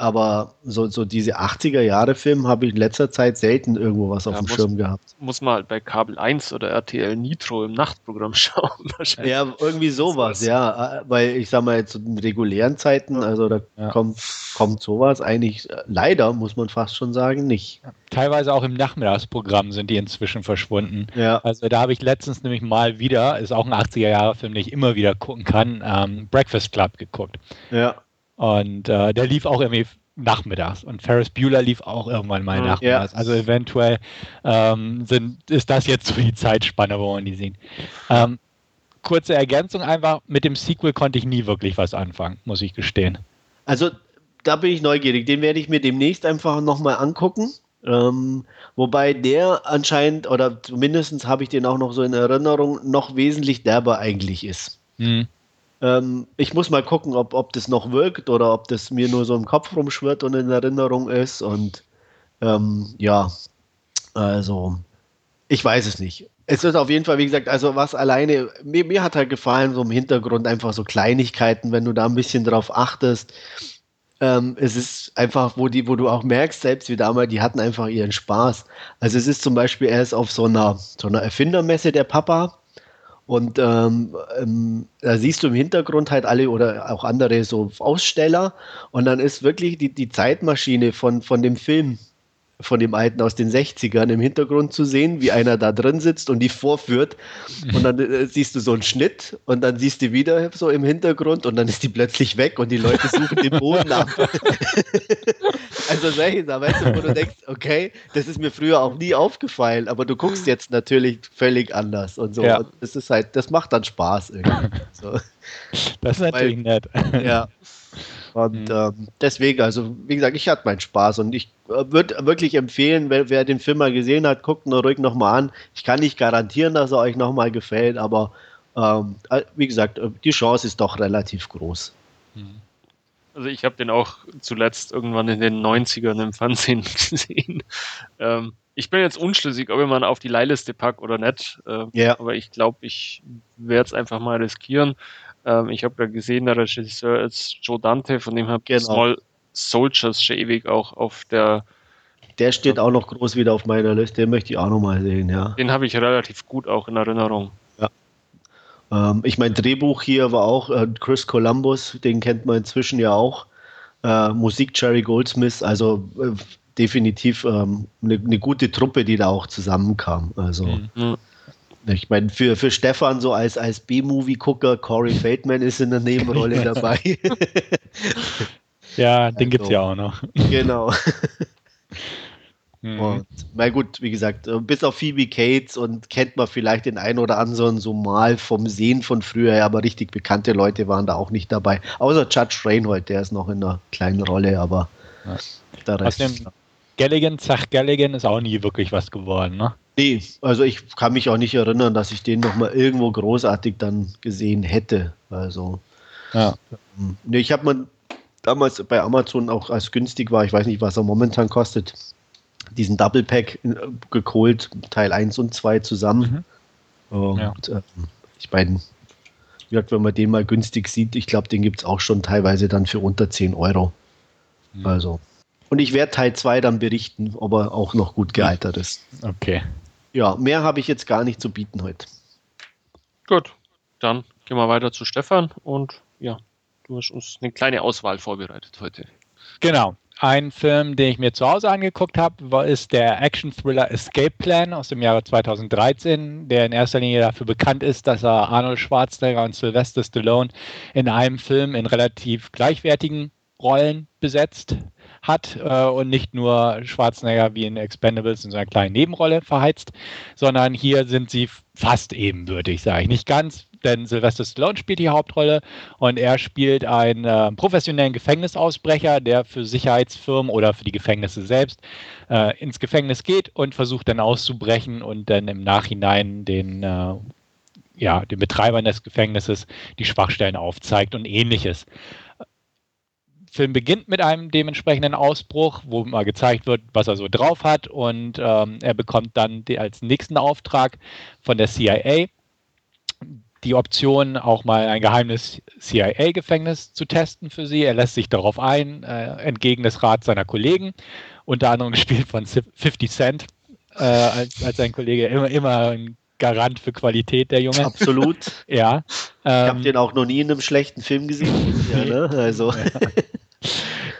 Aber so, so diese 80er Jahre Filme habe ich in letzter Zeit selten irgendwo was auf ja, dem muss, Schirm gehabt. Muss man halt bei Kabel 1 oder RTL Nitro im Nachtprogramm schauen. Ja, irgendwie sowas, ja. Weil ich sag mal, jetzt in regulären Zeiten, also da ja. kommt, kommt sowas eigentlich leider, muss man fast schon sagen, nicht. Teilweise auch im Nachmittagsprogramm sind die inzwischen verschwunden. Ja. Also da habe ich letztens nämlich mal wieder, ist auch ein 80er-Jahre-Film, den ich immer wieder gucken kann, ähm, Breakfast Club geguckt. Ja. Und äh, der lief auch irgendwie nachmittags. Und Ferris Bueller lief auch irgendwann mal nachmittags. Ja. Also eventuell ähm, sind, ist das jetzt so die Zeitspanne, wo man die sieht. Ähm, kurze Ergänzung einfach, mit dem Sequel konnte ich nie wirklich was anfangen, muss ich gestehen. Also da bin ich neugierig. Den werde ich mir demnächst einfach nochmal angucken. Ähm, wobei der anscheinend, oder zumindest habe ich den auch noch so in Erinnerung, noch wesentlich derber eigentlich ist. Mhm. Ähm, ich muss mal gucken, ob, ob das noch wirkt oder ob das mir nur so im Kopf rumschwirrt und in Erinnerung ist. Und ähm, ja, also ich weiß es nicht. Es ist auf jeden Fall, wie gesagt, also was alleine, mir, mir hat halt gefallen, so im Hintergrund einfach so Kleinigkeiten, wenn du da ein bisschen drauf achtest. Ähm, es ist einfach, wo, die, wo du auch merkst, selbst wie damals, die hatten einfach ihren Spaß. Also es ist zum Beispiel erst auf so einer, so einer Erfindermesse der Papa und ähm, ähm, da siehst du im Hintergrund halt alle oder auch andere so Aussteller. Und dann ist wirklich die, die Zeitmaschine von, von dem Film von dem alten aus den 60ern im Hintergrund zu sehen, wie einer da drin sitzt und die vorführt. Und dann äh, siehst du so einen Schnitt und dann siehst du wieder so im Hintergrund und dann ist die plötzlich weg und die Leute suchen den Boden ab. also solche Sachen, weißt du, wo du denkst, okay, das ist mir früher auch nie aufgefallen, aber du guckst jetzt natürlich völlig anders und so. Ja. Und das ist halt, das macht dann Spaß irgendwie. So. Das ist natürlich Weil, nett. Ja. Und mhm. ähm, deswegen, also wie gesagt, ich hatte meinen Spaß und ich äh, würde wirklich empfehlen, wer, wer, den Film mal gesehen hat, guckt ihn ruhig nochmal an. Ich kann nicht garantieren, dass er euch nochmal gefällt, aber ähm, äh, wie gesagt, äh, die Chance ist doch relativ groß. Mhm. Also ich habe den auch zuletzt irgendwann in den 90ern im Fernsehen gesehen. Ähm, ich bin jetzt unschlüssig, ob ich mal auf die Leihliste packe oder nicht. Äh, ja. Aber ich glaube, ich werde es einfach mal riskieren. Ähm, ich habe ja gesehen, der Regisseur ist Joe Dante, von dem habe genau. Small Soldiers schon ewig auch auf der. Der steht auch noch groß wieder auf meiner Liste, den möchte ich auch noch mal sehen, ja. Den habe ich relativ gut auch in Erinnerung. Ähm, ich mein Drehbuch hier war auch äh, Chris Columbus, den kennt man inzwischen ja auch. Äh, Musik Jerry Goldsmith, also äh, definitiv eine ähm, ne, gute Truppe, die da auch zusammenkam. Also. Mhm. Ich meine, für, für Stefan so als, als B-Movie-Gucker, Corey Feldman ist in der Nebenrolle dabei. ja, den also, gibt es ja auch noch. Genau. Mhm. Und, na gut, wie gesagt, äh, bis auf Phoebe Cates und kennt man vielleicht den einen oder anderen so mal vom Sehen von früher, aber richtig bekannte Leute waren da auch nicht dabei. Außer Judge Reinhold, der ist noch in einer kleinen Rolle, aber ja. der Rest. Aus dem Galligan, Zach Galligan ist auch nie wirklich was geworden, ne? Nee, also ich kann mich auch nicht erinnern, dass ich den nochmal irgendwo großartig dann gesehen hätte. Also, ja. Ähm, nee, ich habe mir damals bei Amazon auch als günstig war, ich weiß nicht, was er momentan kostet, diesen Double Pack äh, geholt, Teil 1 und 2 zusammen. Mhm. Und ja. äh, ich meine, wenn man den mal günstig sieht, ich glaube, den gibt es auch schon teilweise dann für unter 10 Euro. Mhm. Also. Und ich werde Teil 2 dann berichten, ob er auch noch gut gealtert ist. Okay. Ja, mehr habe ich jetzt gar nicht zu bieten heute. Gut, dann gehen wir weiter zu Stefan und ja, du hast uns eine kleine Auswahl vorbereitet heute. Genau. Ein Film, den ich mir zu Hause angeguckt habe, ist der Action-Thriller Escape Plan aus dem Jahre 2013, der in erster Linie dafür bekannt ist, dass er Arnold Schwarzenegger und Sylvester Stallone in einem Film in relativ gleichwertigen Rollen besetzt hat äh, und nicht nur Schwarzenegger wie in Expendables in so einer kleinen Nebenrolle verheizt, sondern hier sind sie fast ebenbürtig, sage ich. Nicht ganz, denn Sylvester Stallone spielt die Hauptrolle und er spielt einen äh, professionellen Gefängnisausbrecher, der für Sicherheitsfirmen oder für die Gefängnisse selbst äh, ins Gefängnis geht und versucht dann auszubrechen und dann im Nachhinein den äh, ja, den Betreibern des Gefängnisses die Schwachstellen aufzeigt und ähnliches. Film beginnt mit einem dementsprechenden Ausbruch, wo mal gezeigt wird, was er so drauf hat. Und ähm, er bekommt dann die, als nächsten Auftrag von der CIA die Option, auch mal ein geheimes CIA-Gefängnis zu testen für sie. Er lässt sich darauf ein, äh, entgegen des Rats seiner Kollegen, unter anderem gespielt von 50 Cent, äh, als, als sein Kollege, immer, immer ein Garant für Qualität, der Junge. Absolut. ja. Ähm, ich habe den auch noch nie in einem schlechten Film gesehen. ja, ne? Also. Ja.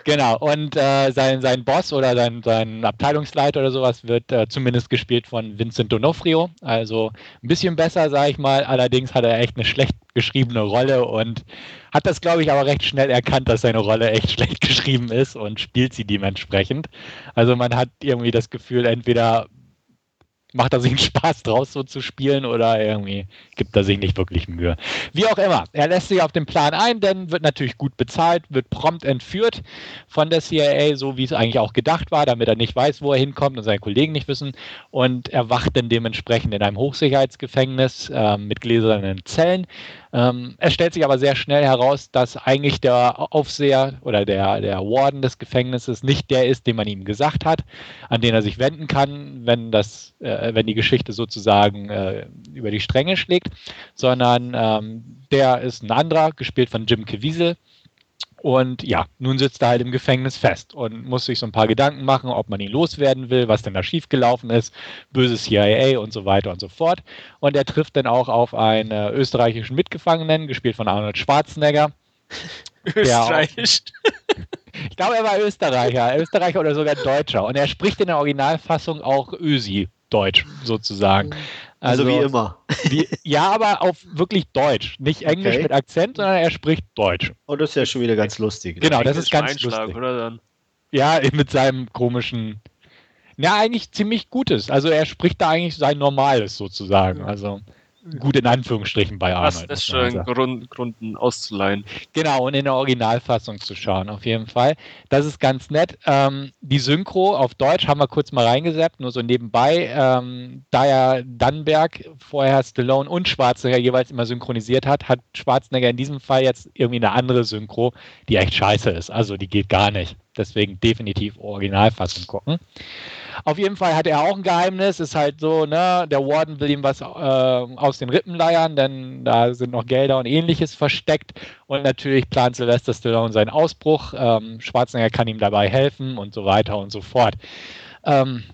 Genau, und äh, sein, sein Boss oder sein, sein Abteilungsleiter oder sowas wird äh, zumindest gespielt von Vincent D'Onofrio. Also ein bisschen besser, sage ich mal. Allerdings hat er echt eine schlecht geschriebene Rolle und hat das, glaube ich, aber recht schnell erkannt, dass seine Rolle echt schlecht geschrieben ist und spielt sie dementsprechend. Also man hat irgendwie das Gefühl, entweder macht er sich einen Spaß draus, so zu spielen, oder irgendwie gibt er sich nicht wirklich Mühe. Wie auch immer, er lässt sich auf den Plan ein, denn wird natürlich gut bezahlt, wird prompt entführt von der CIA, so wie es eigentlich auch gedacht war, damit er nicht weiß, wo er hinkommt und seine Kollegen nicht wissen. Und er wacht dann dementsprechend in einem Hochsicherheitsgefängnis äh, mit gläsernen Zellen. Ähm, es stellt sich aber sehr schnell heraus, dass eigentlich der Aufseher oder der, der Warden des Gefängnisses nicht der ist, den man ihm gesagt hat, an den er sich wenden kann, wenn, das, äh, wenn die Geschichte sozusagen äh, über die Stränge schlägt, sondern ähm, der ist ein anderer, gespielt von Jim Caviezel und ja, nun sitzt er halt im Gefängnis fest und muss sich so ein paar Gedanken machen, ob man ihn loswerden will, was denn da schiefgelaufen ist, böses CIA und so weiter und so fort. Und er trifft dann auch auf einen äh, österreichischen Mitgefangenen, gespielt von Arnold Schwarzenegger. Österreichisch? ich glaube, er war Österreicher, Österreicher oder sogar Deutscher. Und er spricht in der Originalfassung auch Ösi. Deutsch sozusagen. Also, also wie immer. Wie, ja, aber auf wirklich Deutsch. Nicht Englisch okay. mit Akzent, sondern er spricht Deutsch. Und oh, das ist ja schon wieder ganz lustig. Genau, das ist ganz lustig. Oder dann? Ja, mit seinem komischen. Ja, eigentlich ziemlich Gutes. Also er spricht da eigentlich sein Normales sozusagen. Also gut in Anführungsstrichen bei Arnold. Das ist schon Grund, Grund auszuleihen. Genau, und in der Originalfassung zu schauen, auf jeden Fall. Das ist ganz nett. Ähm, die Synchro auf Deutsch haben wir kurz mal reingesetzt, nur so nebenbei. Ähm, da ja Dannenberg vorher Stallone und Schwarzenegger jeweils immer synchronisiert hat, hat Schwarzenegger in diesem Fall jetzt irgendwie eine andere Synchro, die echt scheiße ist. Also die geht gar nicht. Deswegen definitiv Originalfassung gucken. Auf jeden Fall hat er auch ein Geheimnis. Ist halt so, ne, der Warden will ihm was äh, aus den Rippen leiern, denn da sind noch Gelder und ähnliches versteckt. Und natürlich plant Sylvester Stallone seinen Ausbruch. Ähm, Schwarzenegger kann ihm dabei helfen und so weiter und so fort. Ähm,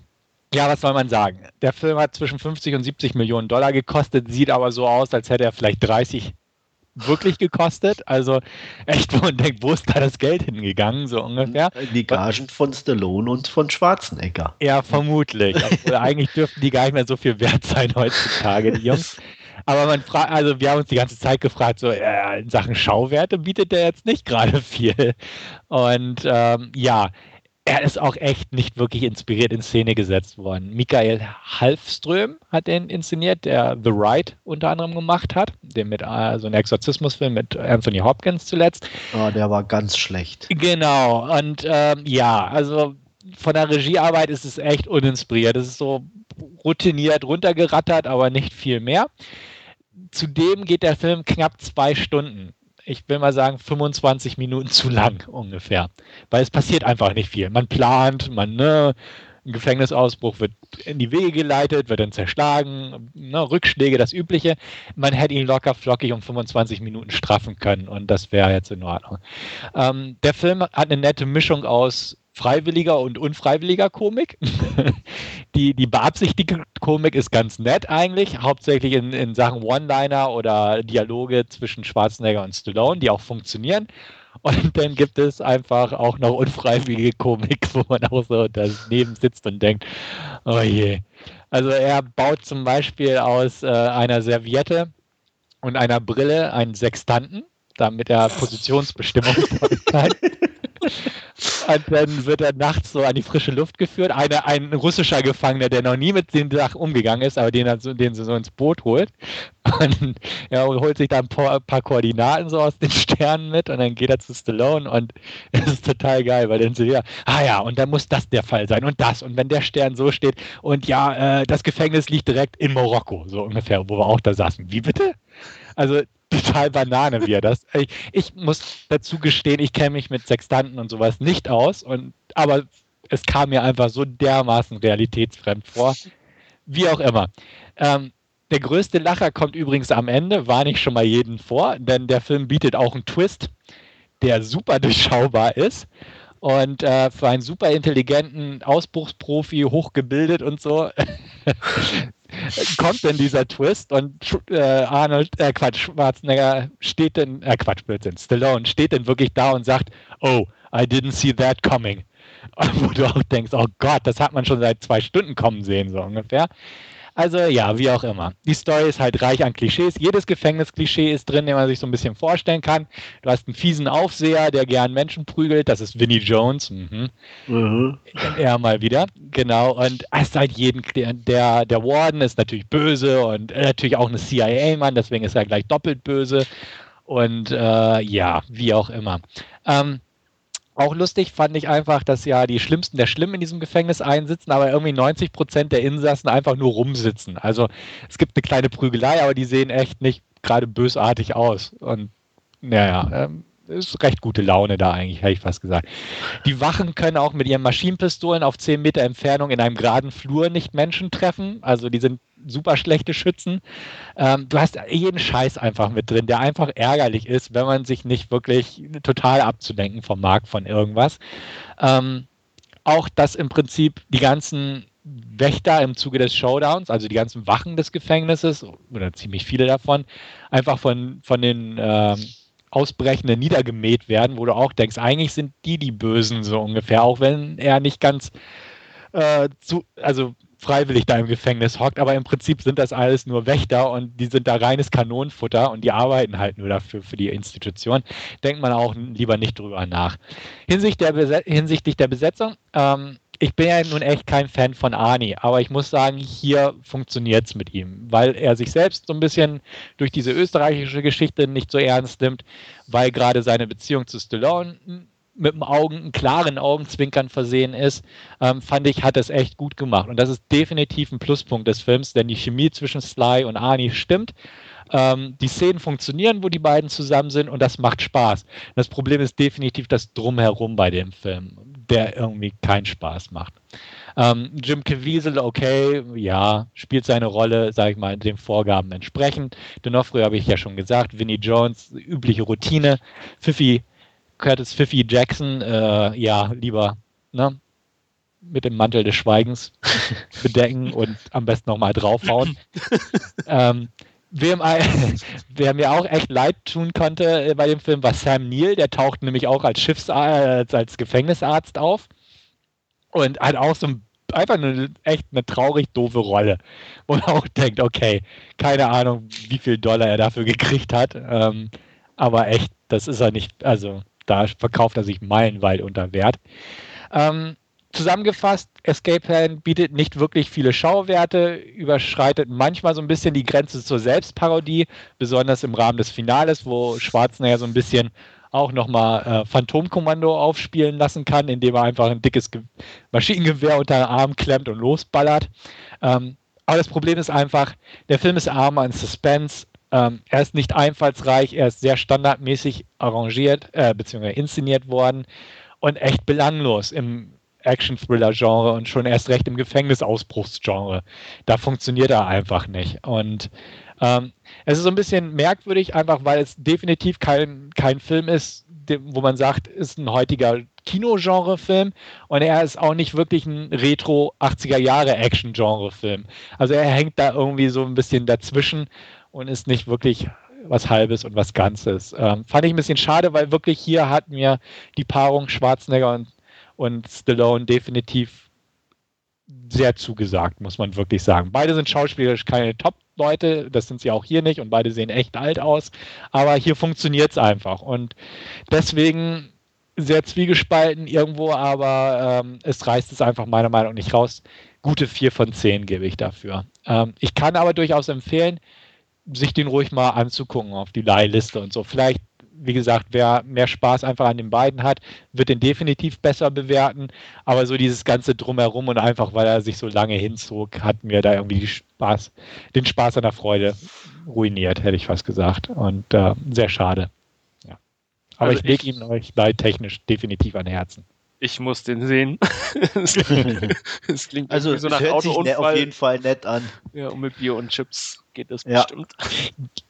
ja, was soll man sagen? Der Film hat zwischen 50 und 70 Millionen Dollar gekostet, sieht aber so aus, als hätte er vielleicht 30 wirklich gekostet. Also echt, wo man denkt, wo ist da das Geld hingegangen, so ungefähr. Die Gagen von Stallone und von Schwarzenegger. Ja, vermutlich. eigentlich dürften die gar nicht mehr so viel wert sein heutzutage, die Jungs. Aber man fragt, also wir haben uns die ganze Zeit gefragt, so äh, in Sachen Schauwerte bietet der jetzt nicht gerade viel. Und ähm, ja, er ist auch echt nicht wirklich inspiriert in Szene gesetzt worden. Michael Halfström hat den inszeniert, der The Ride unter anderem gemacht hat, den mit äh, so einem Exorzismusfilm mit Anthony Hopkins zuletzt. Oh, der war ganz schlecht. Genau, und ähm, ja, also von der Regiearbeit ist es echt uninspiriert. Es ist so routiniert runtergerattert, aber nicht viel mehr. Zudem geht der Film knapp zwei Stunden ich will mal sagen, 25 Minuten zu lang ungefähr. Weil es passiert einfach nicht viel. Man plant, man, ne, ein Gefängnisausbruch wird in die Wege geleitet, wird dann zerschlagen, ne, Rückschläge, das Übliche. Man hätte ihn locker flockig um 25 Minuten straffen können und das wäre jetzt in Ordnung. Ähm, der Film hat eine nette Mischung aus freiwilliger und unfreiwilliger Komik. die, die beabsichtigte Komik ist ganz nett eigentlich, hauptsächlich in, in Sachen One-Liner oder Dialoge zwischen Schwarzenegger und Stallone, die auch funktionieren. Und dann gibt es einfach auch noch unfreiwillige Komik, wo man auch so daneben sitzt und denkt, oh je. Also er baut zum Beispiel aus äh, einer Serviette und einer Brille einen Sextanten, damit er Positionsbestimmung kann. Und dann wird er nachts so an die frische Luft geführt. Eine, ein russischer Gefangener, der noch nie mit den Sachen umgegangen ist, aber den, den sie so ins Boot holt. Und er holt sich da ein paar, paar, Koordinaten so aus den Sternen mit und dann geht er zu Stallone und es ist total geil, weil dann so, ja, ah ja, und dann muss das der Fall sein und das. Und wenn der Stern so steht und ja, äh, das Gefängnis liegt direkt in Marokko, so ungefähr, wo wir auch da saßen. Wie bitte? Also total Banane, wie er das. Ich, ich muss dazu gestehen, ich kenne mich mit Sextanten und sowas nicht aus, und, aber es kam mir einfach so dermaßen realitätsfremd vor. Wie auch immer. Ähm, der größte Lacher kommt übrigens am Ende, war nicht schon mal jeden vor, denn der Film bietet auch einen Twist, der super durchschaubar ist. Und äh, für einen super intelligenten Ausbruchsprofi, hochgebildet und so, kommt denn dieser Twist und äh, Arnold, äh, Quatsch, Schwarzenegger steht denn, äh, Quatsch, Blödsinn, Stallone steht denn wirklich da und sagt, oh, I didn't see that coming. Wo du auch denkst, oh Gott, das hat man schon seit zwei Stunden kommen sehen, so ungefähr. Also ja, wie auch immer. Die Story ist halt reich an Klischees. Jedes Gefängnisklischee ist drin, den man sich so ein bisschen vorstellen kann. Du hast einen fiesen Aufseher, der gern Menschen prügelt. Das ist Vinnie Jones. Mhm. Mhm. Er mal wieder. Genau. Und es ist halt jeden, der, der Warden ist natürlich böse und natürlich auch eine CIA-Mann, deswegen ist er gleich doppelt böse. Und äh, ja, wie auch immer. Ähm, auch lustig fand ich einfach, dass ja die Schlimmsten der Schlimmen in diesem Gefängnis einsitzen, aber irgendwie 90 Prozent der Insassen einfach nur rumsitzen. Also es gibt eine kleine Prügelei, aber die sehen echt nicht gerade bösartig aus. Und naja, ähm, ist recht gute Laune da eigentlich, hätte ich fast gesagt. Die Wachen können auch mit ihren Maschinenpistolen auf 10 Meter Entfernung in einem geraden Flur nicht Menschen treffen. Also die sind super schlechte Schützen. Ähm, du hast jeden Scheiß einfach mit drin, der einfach ärgerlich ist, wenn man sich nicht wirklich total abzudenken vom Markt von irgendwas. Ähm, auch, dass im Prinzip die ganzen Wächter im Zuge des Showdowns, also die ganzen Wachen des Gefängnisses, oder ziemlich viele davon, einfach von, von den ähm, Ausbrechenden niedergemäht werden, wo du auch denkst, eigentlich sind die die Bösen so ungefähr, auch wenn er nicht ganz äh, zu, also freiwillig da im Gefängnis hockt, aber im Prinzip sind das alles nur Wächter und die sind da reines Kanonenfutter und die arbeiten halt nur dafür für die Institution. Denkt man auch lieber nicht drüber nach. Hinsicht der hinsichtlich der Besetzung, ähm, ich bin ja nun echt kein Fan von Arnie, aber ich muss sagen, hier funktioniert es mit ihm, weil er sich selbst so ein bisschen durch diese österreichische Geschichte nicht so ernst nimmt, weil gerade seine Beziehung zu Stallone mit dem Augen, einen klaren Augenzwinkern versehen ist, ähm, fand ich, hat es echt gut gemacht. Und das ist definitiv ein Pluspunkt des Films, denn die Chemie zwischen Sly und Arnie stimmt. Ähm, die Szenen funktionieren, wo die beiden zusammen sind und das macht Spaß. Das Problem ist definitiv das Drumherum bei dem Film, der irgendwie keinen Spaß macht. Ähm, Jim Caviezel, okay, ja, spielt seine Rolle, sage ich mal, den Vorgaben entsprechend. Donofrio habe ich ja schon gesagt, Vinnie Jones, übliche Routine. Pfiffi Curtis Fifi Jackson, äh, ja, lieber ne, mit dem Mantel des Schweigens bedecken und am besten nochmal draufhauen. ähm, wem, wer mir auch echt leid tun konnte äh, bei dem Film war Sam Neill, der taucht nämlich auch als Schiffsarzt, äh, als Gefängnisarzt auf und hat auch so ein, einfach eine echt eine traurig doofe Rolle, wo man auch denkt, okay, keine Ahnung, wie viel Dollar er dafür gekriegt hat, ähm, aber echt, das ist er nicht, also da verkauft er sich meilenweit unter Wert. Ähm, zusammengefasst, Escape Plan bietet nicht wirklich viele Schauwerte, überschreitet manchmal so ein bisschen die Grenze zur Selbstparodie, besonders im Rahmen des Finales, wo Schwarzenegger so ein bisschen auch nochmal äh, Phantomkommando aufspielen lassen kann, indem er einfach ein dickes Ge Maschinengewehr unter den Arm klemmt und losballert. Ähm, aber das Problem ist einfach, der Film ist armer an Suspense, ähm, er ist nicht einfallsreich, er ist sehr standardmäßig arrangiert äh, bzw. inszeniert worden und echt belanglos im Action-Thriller-Genre und schon erst recht im Gefängnisausbruchsgenre. Da funktioniert er einfach nicht. Und ähm, es ist so ein bisschen merkwürdig, einfach weil es definitiv kein, kein Film ist, wo man sagt, ist ein heutiger Kinogenre-Film und er ist auch nicht wirklich ein Retro 80er Jahre Action-Genre-Film. Also er hängt da irgendwie so ein bisschen dazwischen und ist nicht wirklich was Halbes und was Ganzes. Ähm, fand ich ein bisschen schade, weil wirklich hier hat mir die Paarung Schwarzenegger und, und Stallone definitiv sehr zugesagt, muss man wirklich sagen. Beide sind schauspielerisch keine Top-Leute, das sind sie auch hier nicht und beide sehen echt alt aus, aber hier funktioniert es einfach und deswegen sehr zwiegespalten irgendwo, aber ähm, es reißt es einfach meiner Meinung nach nicht raus. Gute 4 von 10 gebe ich dafür. Ähm, ich kann aber durchaus empfehlen, sich den ruhig mal anzugucken auf die Leihliste und so. Vielleicht, wie gesagt, wer mehr Spaß einfach an den beiden hat, wird den definitiv besser bewerten. Aber so dieses ganze Drumherum und einfach, weil er sich so lange hinzog, hat mir da irgendwie Spaß, den Spaß an der Freude ruiniert, hätte ich fast gesagt. Und äh, sehr schade. Ja. Aber also ich lege ihn euch leidtechnisch definitiv an Herzen. Ich muss den sehen. das klingt also so nach hört Autounfall. Sich auf jeden Fall nett an. Ja, und mit Bier und Chips geht das ja. bestimmt.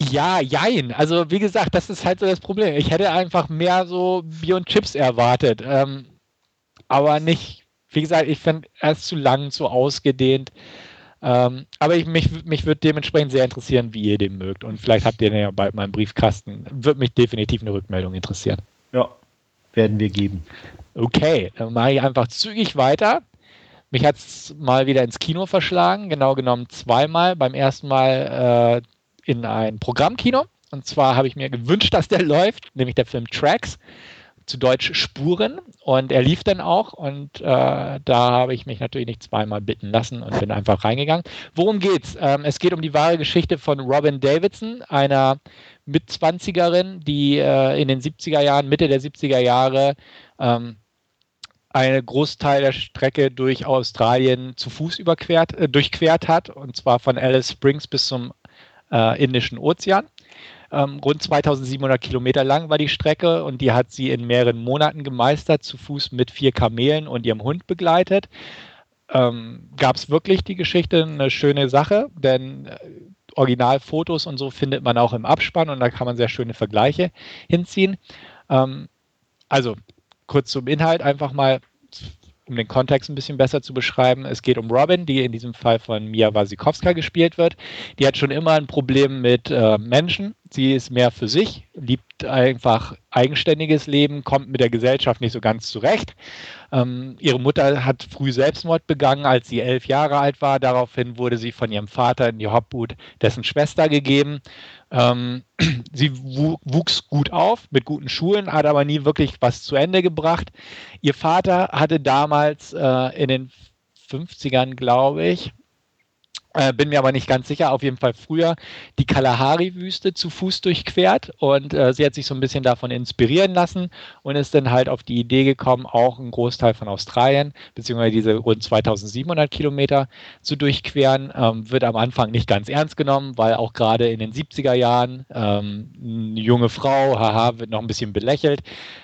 Ja, jein. Also wie gesagt, das ist halt so das Problem. Ich hätte einfach mehr so Bier und Chips erwartet. Ähm, aber nicht, wie gesagt, ich finde er ist zu lang, zu ausgedehnt. Ähm, aber ich, mich, mich würde dementsprechend sehr interessieren, wie ihr den mögt. Und vielleicht habt ihr den ja bald mal im Briefkasten. Würde mich definitiv eine Rückmeldung interessieren. Ja, werden wir geben. Okay, dann mache ich einfach zügig weiter. Mich hat es mal wieder ins Kino verschlagen, genau genommen zweimal. Beim ersten Mal äh, in ein Programmkino. Und zwar habe ich mir gewünscht, dass der läuft, nämlich der Film Tracks, zu Deutsch Spuren. Und er lief dann auch. Und äh, da habe ich mich natürlich nicht zweimal bitten lassen und bin einfach reingegangen. Worum geht's? Ähm, es geht um die wahre Geschichte von Robin Davidson, einer Mitzwanzigerin, die äh, in den 70er Jahren, Mitte der 70er Jahre, ähm, einen Großteil der Strecke durch Australien zu Fuß überquert, äh, durchquert hat, und zwar von Alice Springs bis zum äh, Indischen Ozean. Ähm, rund 2700 Kilometer lang war die Strecke und die hat sie in mehreren Monaten gemeistert, zu Fuß mit vier Kamelen und ihrem Hund begleitet. Ähm, Gab es wirklich die Geschichte eine schöne Sache, denn äh, Originalfotos und so findet man auch im Abspann und da kann man sehr schöne Vergleiche hinziehen. Ähm, also kurz zum Inhalt einfach mal, um den Kontext ein bisschen besser zu beschreiben. Es geht um Robin, die in diesem Fall von Mia Wasikowska gespielt wird. Die hat schon immer ein Problem mit äh, Menschen. Sie ist mehr für sich, liebt einfach eigenständiges Leben, kommt mit der Gesellschaft nicht so ganz zurecht. Ähm, ihre Mutter hat früh Selbstmord begangen, als sie elf Jahre alt war. Daraufhin wurde sie von ihrem Vater in die Obhut dessen Schwester gegeben. Ähm, sie wuchs gut auf mit guten Schulen, hat aber nie wirklich was zu Ende gebracht. Ihr Vater hatte damals äh, in den 50ern, glaube ich, äh, bin mir aber nicht ganz sicher, auf jeden Fall früher die Kalahari-Wüste zu Fuß durchquert und äh, sie hat sich so ein bisschen davon inspirieren lassen und ist dann halt auf die Idee gekommen, auch einen Großteil von Australien, beziehungsweise diese rund 2700 Kilometer zu durchqueren. Ähm, wird am Anfang nicht ganz ernst genommen, weil auch gerade in den 70er Jahren ähm, eine junge Frau, haha, wird noch ein bisschen belächelt.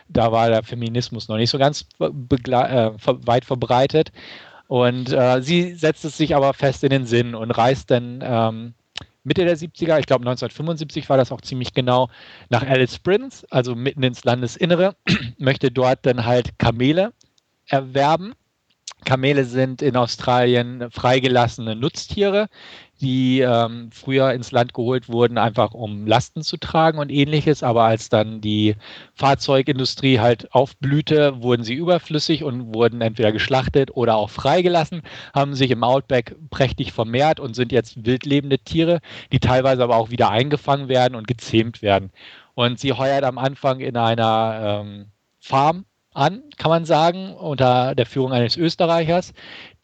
Da war der Feminismus noch nicht so ganz äh, weit verbreitet. Und äh, sie setzt es sich aber fest in den Sinn und reist dann ähm, Mitte der 70er, ich glaube 1975 war das auch ziemlich genau, nach Alice Springs, also mitten ins Landesinnere, möchte dort dann halt Kamele erwerben. Kamele sind in Australien freigelassene Nutztiere, die ähm, früher ins Land geholt wurden, einfach um Lasten zu tragen und ähnliches. Aber als dann die Fahrzeugindustrie halt aufblühte, wurden sie überflüssig und wurden entweder geschlachtet oder auch freigelassen, haben sich im Outback prächtig vermehrt und sind jetzt wildlebende Tiere, die teilweise aber auch wieder eingefangen werden und gezähmt werden. Und sie heuert am Anfang in einer ähm, Farm an, kann man sagen, unter der Führung eines Österreichers,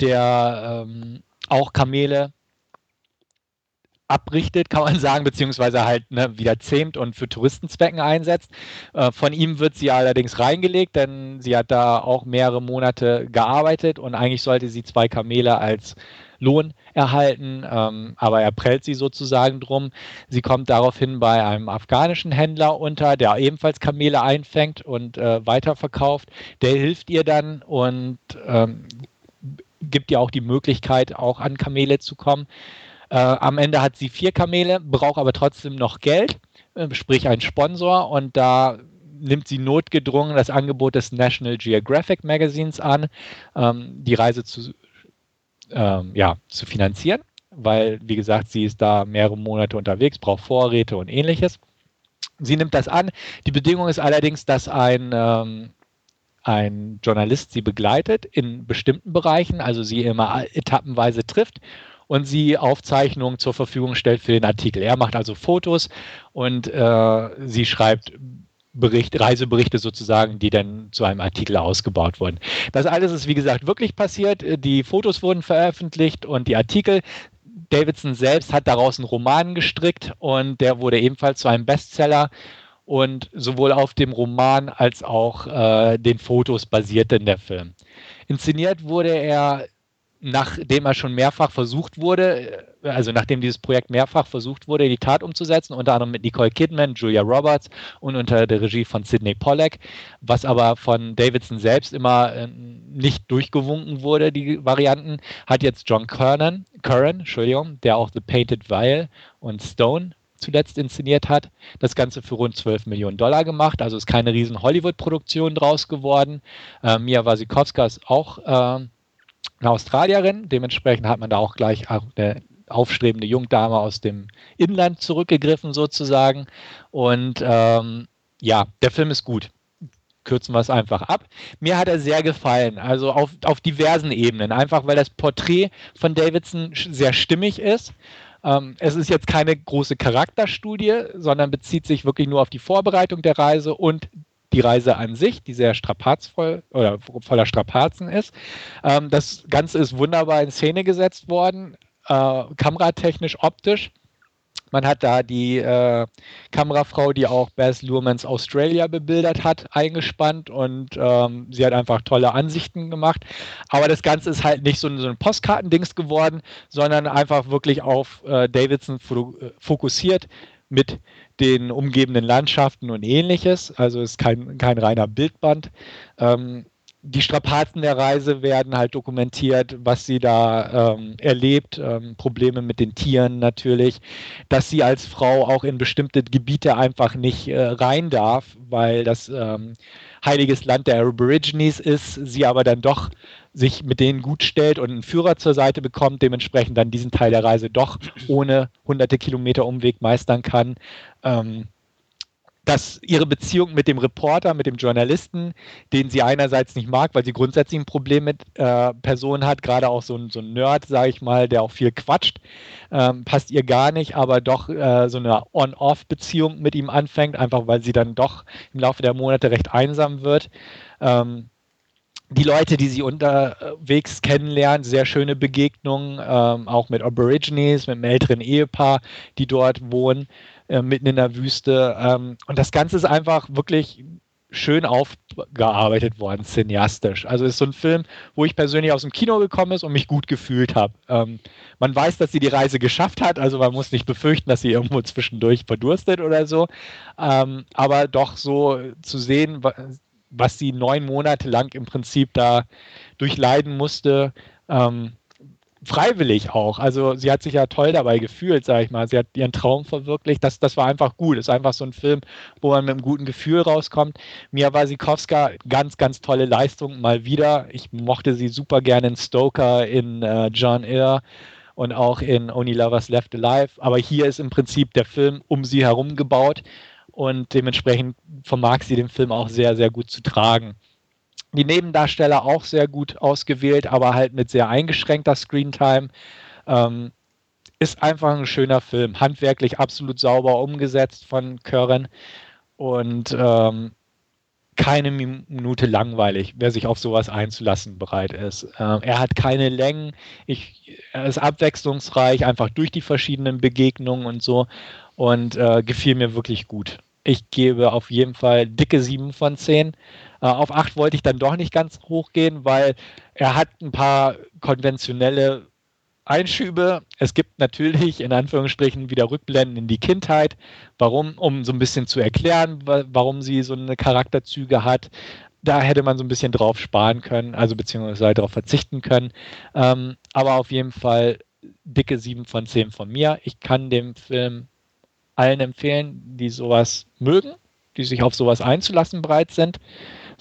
der ähm, auch Kamele abrichtet, kann man sagen, beziehungsweise halt ne, wieder zähmt und für Touristenzwecken einsetzt. Äh, von ihm wird sie allerdings reingelegt, denn sie hat da auch mehrere Monate gearbeitet und eigentlich sollte sie zwei Kamele als Lohn erhalten, ähm, aber er prellt sie sozusagen drum. Sie kommt daraufhin bei einem afghanischen Händler unter, der ebenfalls Kamele einfängt und äh, weiterverkauft. Der hilft ihr dann und ähm, gibt ihr auch die Möglichkeit, auch an Kamele zu kommen. Äh, am Ende hat sie vier Kamele, braucht aber trotzdem noch Geld, äh, sprich einen Sponsor und da nimmt sie notgedrungen das Angebot des National Geographic Magazines an, ähm, die Reise zu, ähm, ja, zu finanzieren, weil, wie gesagt, sie ist da mehrere Monate unterwegs, braucht Vorräte und ähnliches. Sie nimmt das an. Die Bedingung ist allerdings, dass ein, ähm, ein Journalist sie begleitet in bestimmten Bereichen, also sie immer etappenweise trifft und sie Aufzeichnungen zur Verfügung stellt für den Artikel. Er macht also Fotos und äh, sie schreibt Bericht, Reiseberichte sozusagen, die dann zu einem Artikel ausgebaut wurden. Das alles ist, wie gesagt, wirklich passiert. Die Fotos wurden veröffentlicht und die Artikel. Davidson selbst hat daraus einen Roman gestrickt und der wurde ebenfalls zu einem Bestseller. Und sowohl auf dem Roman als auch äh, den Fotos basierte in der Film. Inszeniert wurde er nachdem er schon mehrfach versucht wurde, äh, also nachdem dieses Projekt mehrfach versucht wurde, die Tat umzusetzen, unter anderem mit Nicole Kidman, Julia Roberts und unter der Regie von Sidney Pollack, was aber von Davidson selbst immer äh, nicht durchgewunken wurde, die Varianten, hat jetzt John Curran, Curran Entschuldigung, der auch The Painted Vial und Stone zuletzt inszeniert hat. Das Ganze für rund 12 Millionen Dollar gemacht. Also ist keine riesen Hollywood-Produktion draus geworden. Äh, Mia Wasikowska ist auch äh, eine Australierin. Dementsprechend hat man da auch gleich eine aufstrebende Jungdame aus dem Inland zurückgegriffen sozusagen. Und ähm, ja, der Film ist gut. Kürzen wir es einfach ab. Mir hat er sehr gefallen, also auf, auf diversen Ebenen. Einfach weil das Porträt von Davidson sehr stimmig ist. Ähm, es ist jetzt keine große Charakterstudie, sondern bezieht sich wirklich nur auf die Vorbereitung der Reise und die Reise an sich, die sehr strapazvoll oder voller Strapazen ist. Ähm, das Ganze ist wunderbar in Szene gesetzt worden, äh, kameratechnisch, optisch. Man hat da die äh, Kamerafrau, die auch Baz Luhrmanns Australia bebildert hat, eingespannt und ähm, sie hat einfach tolle Ansichten gemacht. Aber das Ganze ist halt nicht so, so ein Postkartendings geworden, sondern einfach wirklich auf äh, Davidson fokussiert mit den umgebenden Landschaften und ähnliches. Also ist kein, kein reiner Bildband. Ähm, die Strapazen der Reise werden halt dokumentiert, was sie da ähm, erlebt, ähm, Probleme mit den Tieren natürlich, dass sie als Frau auch in bestimmte Gebiete einfach nicht äh, rein darf, weil das ähm, heiliges Land der Aborigines ist, sie aber dann doch sich mit denen gut stellt und einen Führer zur Seite bekommt, dementsprechend dann diesen Teil der Reise doch ohne hunderte Kilometer Umweg meistern kann. Ähm, dass ihre Beziehung mit dem Reporter, mit dem Journalisten, den sie einerseits nicht mag, weil sie grundsätzlich ein Problem mit äh, Personen hat, gerade auch so ein, so ein Nerd, sage ich mal, der auch viel quatscht, ähm, passt ihr gar nicht, aber doch äh, so eine On-Off-Beziehung mit ihm anfängt, einfach weil sie dann doch im Laufe der Monate recht einsam wird. Ähm, die Leute, die sie unterwegs kennenlernen, sehr schöne Begegnungen, ähm, auch mit Aborigines, mit einem älteren Ehepaar, die dort wohnen. Äh, mitten in der Wüste. Ähm, und das Ganze ist einfach wirklich schön aufgearbeitet worden, cineastisch. Also ist so ein Film, wo ich persönlich aus dem Kino gekommen ist und mich gut gefühlt habe. Ähm, man weiß, dass sie die Reise geschafft hat, also man muss nicht befürchten, dass sie irgendwo zwischendurch verdurstet oder so. Ähm, aber doch so zu sehen, was sie neun Monate lang im Prinzip da durchleiden musste, ähm, freiwillig auch. Also sie hat sich ja toll dabei gefühlt, sag ich mal. Sie hat ihren Traum verwirklicht. Das, das war einfach gut. Es ist einfach so ein Film, wo man mit einem guten Gefühl rauskommt. Mia Wasikowska, ganz, ganz tolle Leistung mal wieder. Ich mochte sie super gerne in Stoker, in äh, John Eyre und auch in Only Lovers Left Alive. Aber hier ist im Prinzip der Film um sie herum gebaut und dementsprechend vermag sie den Film auch sehr, sehr gut zu tragen. Die Nebendarsteller auch sehr gut ausgewählt, aber halt mit sehr eingeschränkter Screentime. Ähm, ist einfach ein schöner Film. Handwerklich absolut sauber umgesetzt von Curran und ähm, keine Minute langweilig, wer sich auf sowas einzulassen bereit ist. Ähm, er hat keine Längen, ich, er ist abwechslungsreich, einfach durch die verschiedenen Begegnungen und so und äh, gefiel mir wirklich gut. Ich gebe auf jeden Fall dicke 7 von 10. Äh, auf 8 wollte ich dann doch nicht ganz hoch gehen, weil er hat ein paar konventionelle Einschübe. Es gibt natürlich in Anführungsstrichen wieder Rückblenden in die Kindheit. Warum? Um so ein bisschen zu erklären, warum sie so eine Charakterzüge hat. Da hätte man so ein bisschen drauf sparen können, also beziehungsweise darauf verzichten können. Ähm, aber auf jeden Fall dicke 7 von 10 von mir. Ich kann dem Film allen empfehlen, die sowas mögen, die sich auf sowas einzulassen bereit sind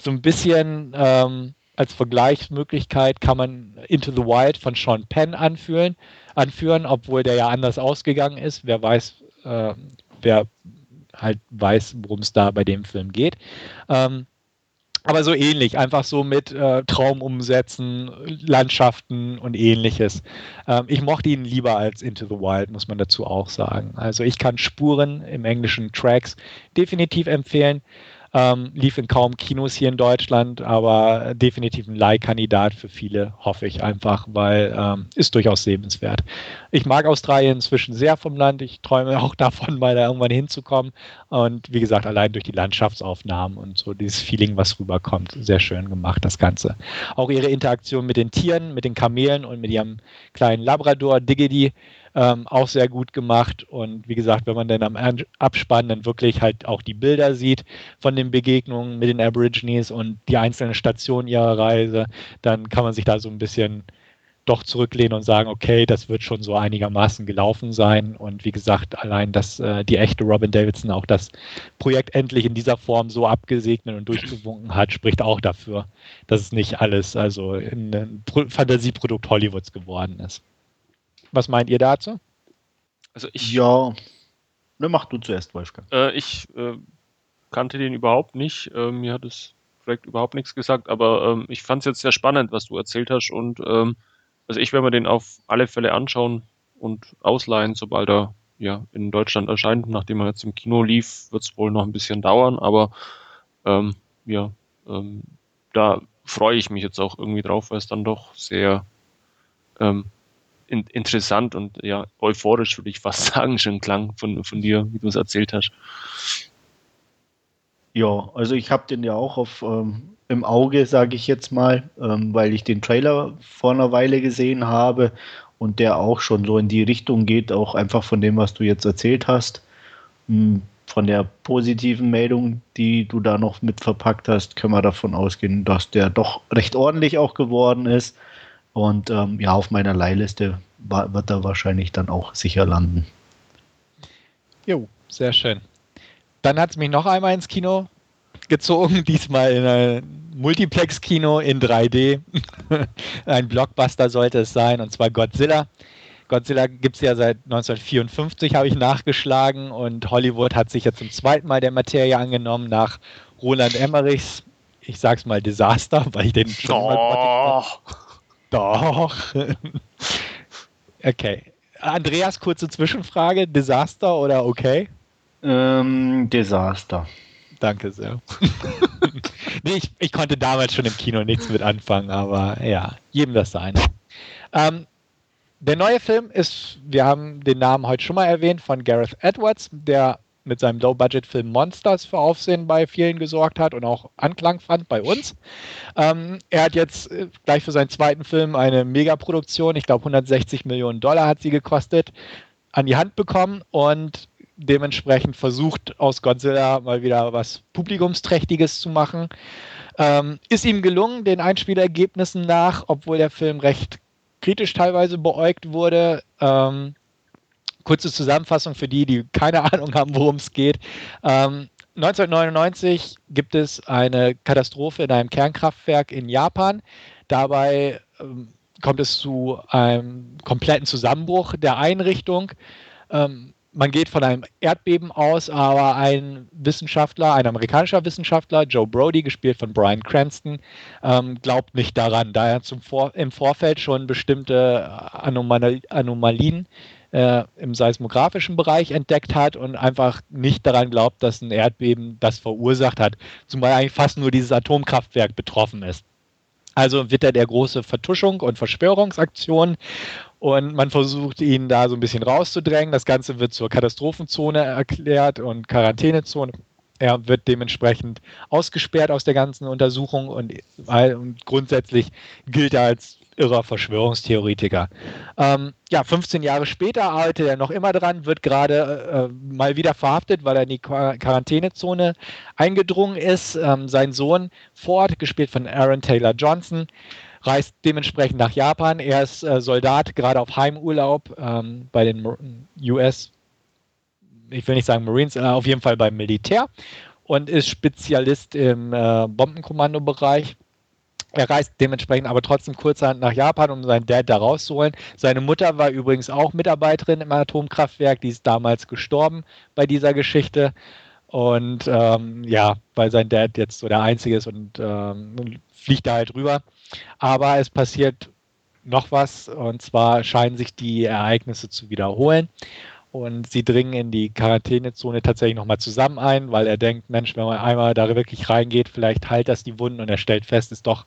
so ein bisschen ähm, als Vergleichsmöglichkeit kann man Into the Wild von Sean Penn anführen, anführen, obwohl der ja anders ausgegangen ist. Wer weiß, äh, wer halt weiß, worum es da bei dem Film geht. Ähm, aber so ähnlich, einfach so mit äh, Traumumsätzen, Landschaften und ähnliches. Ähm, ich mochte ihn lieber als Into the Wild, muss man dazu auch sagen. Also ich kann Spuren im englischen Tracks definitiv empfehlen. Ähm, lief in kaum Kinos hier in Deutschland, aber definitiv ein Leihkandidat für viele, hoffe ich einfach, weil ähm, ist durchaus sehenswert. Ich mag Australien inzwischen sehr vom Land. Ich träume auch davon, mal da irgendwann hinzukommen. Und wie gesagt, allein durch die Landschaftsaufnahmen und so dieses Feeling, was rüberkommt, sehr schön gemacht, das Ganze. Auch ihre Interaktion mit den Tieren, mit den Kamelen und mit ihrem kleinen Labrador Diggity ähm, auch sehr gut gemacht. Und wie gesagt, wenn man dann am Abspann dann wirklich halt auch die Bilder sieht von den Begegnungen mit den Aborigines und die einzelnen Stationen ihrer Reise, dann kann man sich da so ein bisschen doch zurücklehnen und sagen, okay, das wird schon so einigermaßen gelaufen sein. Und wie gesagt, allein, dass äh, die echte Robin Davidson auch das Projekt endlich in dieser Form so abgesegnet und durchgewunken hat, spricht auch dafür, dass es nicht alles also ein Fantasieprodukt Hollywoods geworden ist. Was meint ihr dazu? Also ich. Ja, ne, mach du zuerst, Wolfgang. Äh, ich äh, kannte den überhaupt nicht. Äh, mir hat das Projekt überhaupt nichts gesagt, aber ähm, ich fand es jetzt sehr spannend, was du erzählt hast. Und ähm, also ich werde mir den auf alle Fälle anschauen und ausleihen, sobald er ja in Deutschland erscheint. Nachdem er jetzt im Kino lief, wird es wohl noch ein bisschen dauern, aber ähm, ja, ähm, da freue ich mich jetzt auch irgendwie drauf, weil es dann doch sehr ähm, in, interessant und ja, euphorisch, würde ich fast sagen, schon klang von, von dir, wie du es erzählt hast. Ja, also ich habe den ja auch auf, ähm, im Auge, sage ich jetzt mal, ähm, weil ich den Trailer vor einer Weile gesehen habe und der auch schon so in die Richtung geht, auch einfach von dem, was du jetzt erzählt hast. Hm, von der positiven Meldung, die du da noch mit verpackt hast, können wir davon ausgehen, dass der doch recht ordentlich auch geworden ist. Und ähm, ja, auf meiner Leihliste wird er wahrscheinlich dann auch sicher landen. Jo, sehr schön. Dann hat es mich noch einmal ins Kino gezogen, diesmal in ein Multiplex-Kino in 3D. ein Blockbuster sollte es sein, und zwar Godzilla. Godzilla gibt es ja seit 1954, habe ich nachgeschlagen, und Hollywood hat sich ja zum zweiten Mal der Materie angenommen, nach Roland Emmerichs, ich sag's mal, Desaster, weil ich den schon oh. mal doch. okay. Andreas, kurze Zwischenfrage. Desaster oder okay? Ähm, Desaster. Danke sehr. nee, ich, ich, konnte damals schon im Kino nichts mit anfangen, aber ja, jedem das seine. Ähm, der neue Film ist, wir haben den Namen heute schon mal erwähnt, von Gareth Edwards, der mit seinem Low-Budget-Film Monsters für Aufsehen bei vielen gesorgt hat und auch Anklang fand bei uns. Ähm, er hat jetzt äh, gleich für seinen zweiten Film eine Megaproduktion, ich glaube 160 Millionen Dollar hat sie gekostet, an die Hand bekommen und dementsprechend versucht aus Godzilla mal wieder was Publikumsträchtiges zu machen. Ähm, ist ihm gelungen, den Einspielergebnissen nach, obwohl der Film recht kritisch teilweise beäugt wurde. Ähm, kurze Zusammenfassung für die, die keine Ahnung haben, worum es geht. Ähm, 1999 gibt es eine Katastrophe in einem Kernkraftwerk in Japan. Dabei ähm, kommt es zu einem kompletten Zusammenbruch der Einrichtung. Ähm, man geht von einem Erdbeben aus, aber ein Wissenschaftler, ein amerikanischer Wissenschaftler, Joe Brody, gespielt von Brian Cranston, ähm, glaubt nicht daran, da er Vor im Vorfeld schon bestimmte Anomal Anomalien äh, im seismografischen Bereich entdeckt hat und einfach nicht daran glaubt, dass ein Erdbeben das verursacht hat, zumal eigentlich fast nur dieses Atomkraftwerk betroffen ist. Also wird er der große Vertuschung und Verschwörungsaktion und man versucht ihn da so ein bisschen rauszudrängen. Das Ganze wird zur Katastrophenzone erklärt und Quarantänezone. Er wird dementsprechend ausgesperrt aus der ganzen Untersuchung und, und grundsätzlich gilt er als irrer Verschwörungstheoretiker. Ähm, ja, 15 Jahre später arbeitet er noch immer dran, wird gerade äh, mal wieder verhaftet, weil er in die Quarantänezone eingedrungen ist. Ähm, sein Sohn Ford, gespielt von Aaron Taylor Johnson, reist dementsprechend nach Japan. Er ist äh, Soldat, gerade auf Heimurlaub ähm, bei den US, ich will nicht sagen Marines, äh, auf jeden Fall beim Militär und ist Spezialist im äh, Bombenkommandobereich er reist dementsprechend aber trotzdem kurzerhand nach Japan, um seinen Dad da rauszuholen. Seine Mutter war übrigens auch Mitarbeiterin im Atomkraftwerk, die ist damals gestorben bei dieser Geschichte. Und ähm, ja, weil sein Dad jetzt so der Einzige ist und ähm, fliegt da halt rüber. Aber es passiert noch was und zwar scheinen sich die Ereignisse zu wiederholen. Und sie dringen in die Quarantänezone tatsächlich nochmal zusammen ein, weil er denkt, Mensch, wenn man einmal da wirklich reingeht, vielleicht heilt das die Wunden und er stellt fest, ist doch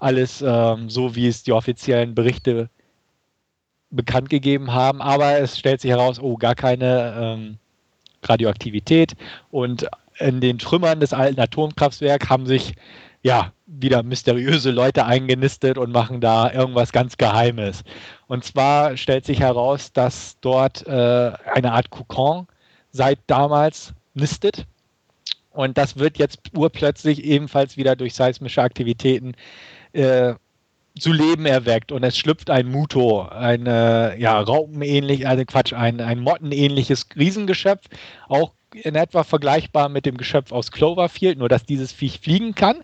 alles ähm, so, wie es die offiziellen Berichte bekannt gegeben haben. Aber es stellt sich heraus, oh, gar keine ähm, Radioaktivität und in den Trümmern des alten Atomkraftwerks haben sich ja wieder mysteriöse Leute eingenistet und machen da irgendwas ganz Geheimes. Und zwar stellt sich heraus, dass dort äh, eine Art Kokon seit damals nistet. Und das wird jetzt urplötzlich ebenfalls wieder durch seismische Aktivitäten äh, zu Leben erweckt und es schlüpft ein Muto, ein äh, ja, Raupenähnlich, also Quatsch, ein, ein Mottenähnliches Riesengeschöpf, auch in etwa vergleichbar mit dem Geschöpf aus Cloverfield, nur dass dieses Viech fliegen kann.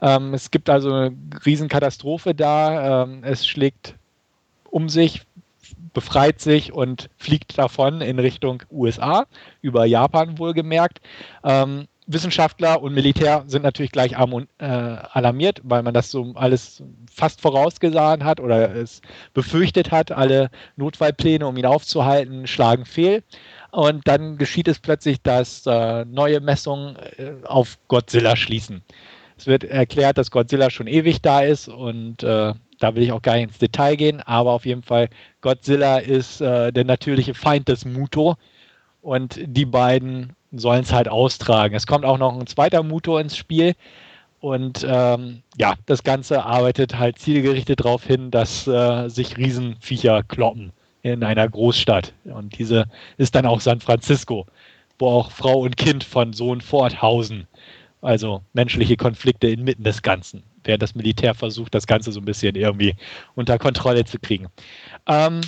Ähm, es gibt also eine Riesenkatastrophe da. Ähm, es schlägt um sich, befreit sich und fliegt davon in Richtung USA, über Japan wohlgemerkt. Ähm, Wissenschaftler und Militär sind natürlich gleich äh, alarmiert, weil man das so alles fast vorausgesehen hat oder es befürchtet hat. Alle Notfallpläne, um ihn aufzuhalten, schlagen fehl. Und dann geschieht es plötzlich, dass äh, neue Messungen äh, auf Godzilla schließen. Es wird erklärt, dass Godzilla schon ewig da ist und da will ich auch gar nicht ins Detail gehen, aber auf jeden Fall, Godzilla ist äh, der natürliche Feind des Muto und die beiden sollen es halt austragen. Es kommt auch noch ein zweiter Muto ins Spiel. Und ähm, ja, das Ganze arbeitet halt zielgerichtet darauf hin, dass äh, sich Riesenviecher kloppen in einer Großstadt. Und diese ist dann auch San Francisco, wo auch Frau und Kind von Sohn forthausen. Also menschliche Konflikte inmitten des Ganzen, während das Militär versucht, das Ganze so ein bisschen irgendwie unter Kontrolle zu kriegen. Ähm,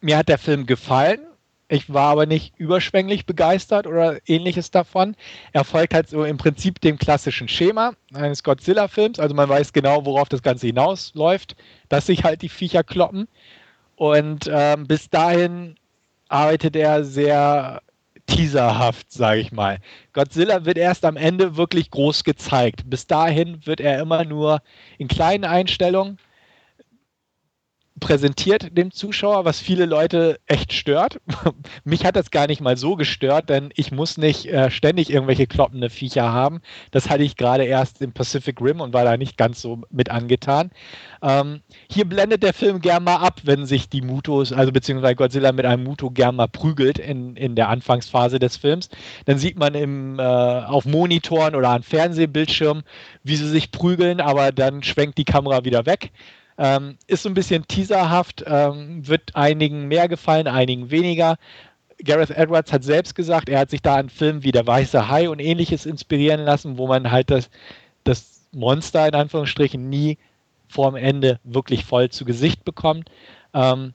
mir hat der Film gefallen. Ich war aber nicht überschwänglich begeistert oder ähnliches davon. Er folgt halt so im Prinzip dem klassischen Schema eines Godzilla-Films. Also man weiß genau, worauf das Ganze hinausläuft, dass sich halt die Viecher kloppen. Und ähm, bis dahin arbeitet er sehr teaserhaft, sage ich mal. Godzilla wird erst am Ende wirklich groß gezeigt. Bis dahin wird er immer nur in kleinen Einstellungen präsentiert dem Zuschauer, was viele Leute echt stört. Mich hat das gar nicht mal so gestört, denn ich muss nicht äh, ständig irgendwelche kloppende Viecher haben. Das hatte ich gerade erst im Pacific Rim und war da nicht ganz so mit angetan. Ähm, hier blendet der Film gern mal ab, wenn sich die Mutos, also beziehungsweise Godzilla mit einem Muto gern mal prügelt in, in der Anfangsphase des Films. Dann sieht man im, äh, auf Monitoren oder an Fernsehbildschirmen, wie sie sich prügeln, aber dann schwenkt die Kamera wieder weg. Ähm, ist so ein bisschen teaserhaft, ähm, wird einigen mehr gefallen, einigen weniger. Gareth Edwards hat selbst gesagt, er hat sich da an Filmen wie Der Weiße Hai und ähnliches inspirieren lassen, wo man halt das, das Monster in Anführungsstrichen nie vorm Ende wirklich voll zu Gesicht bekommt. Ähm,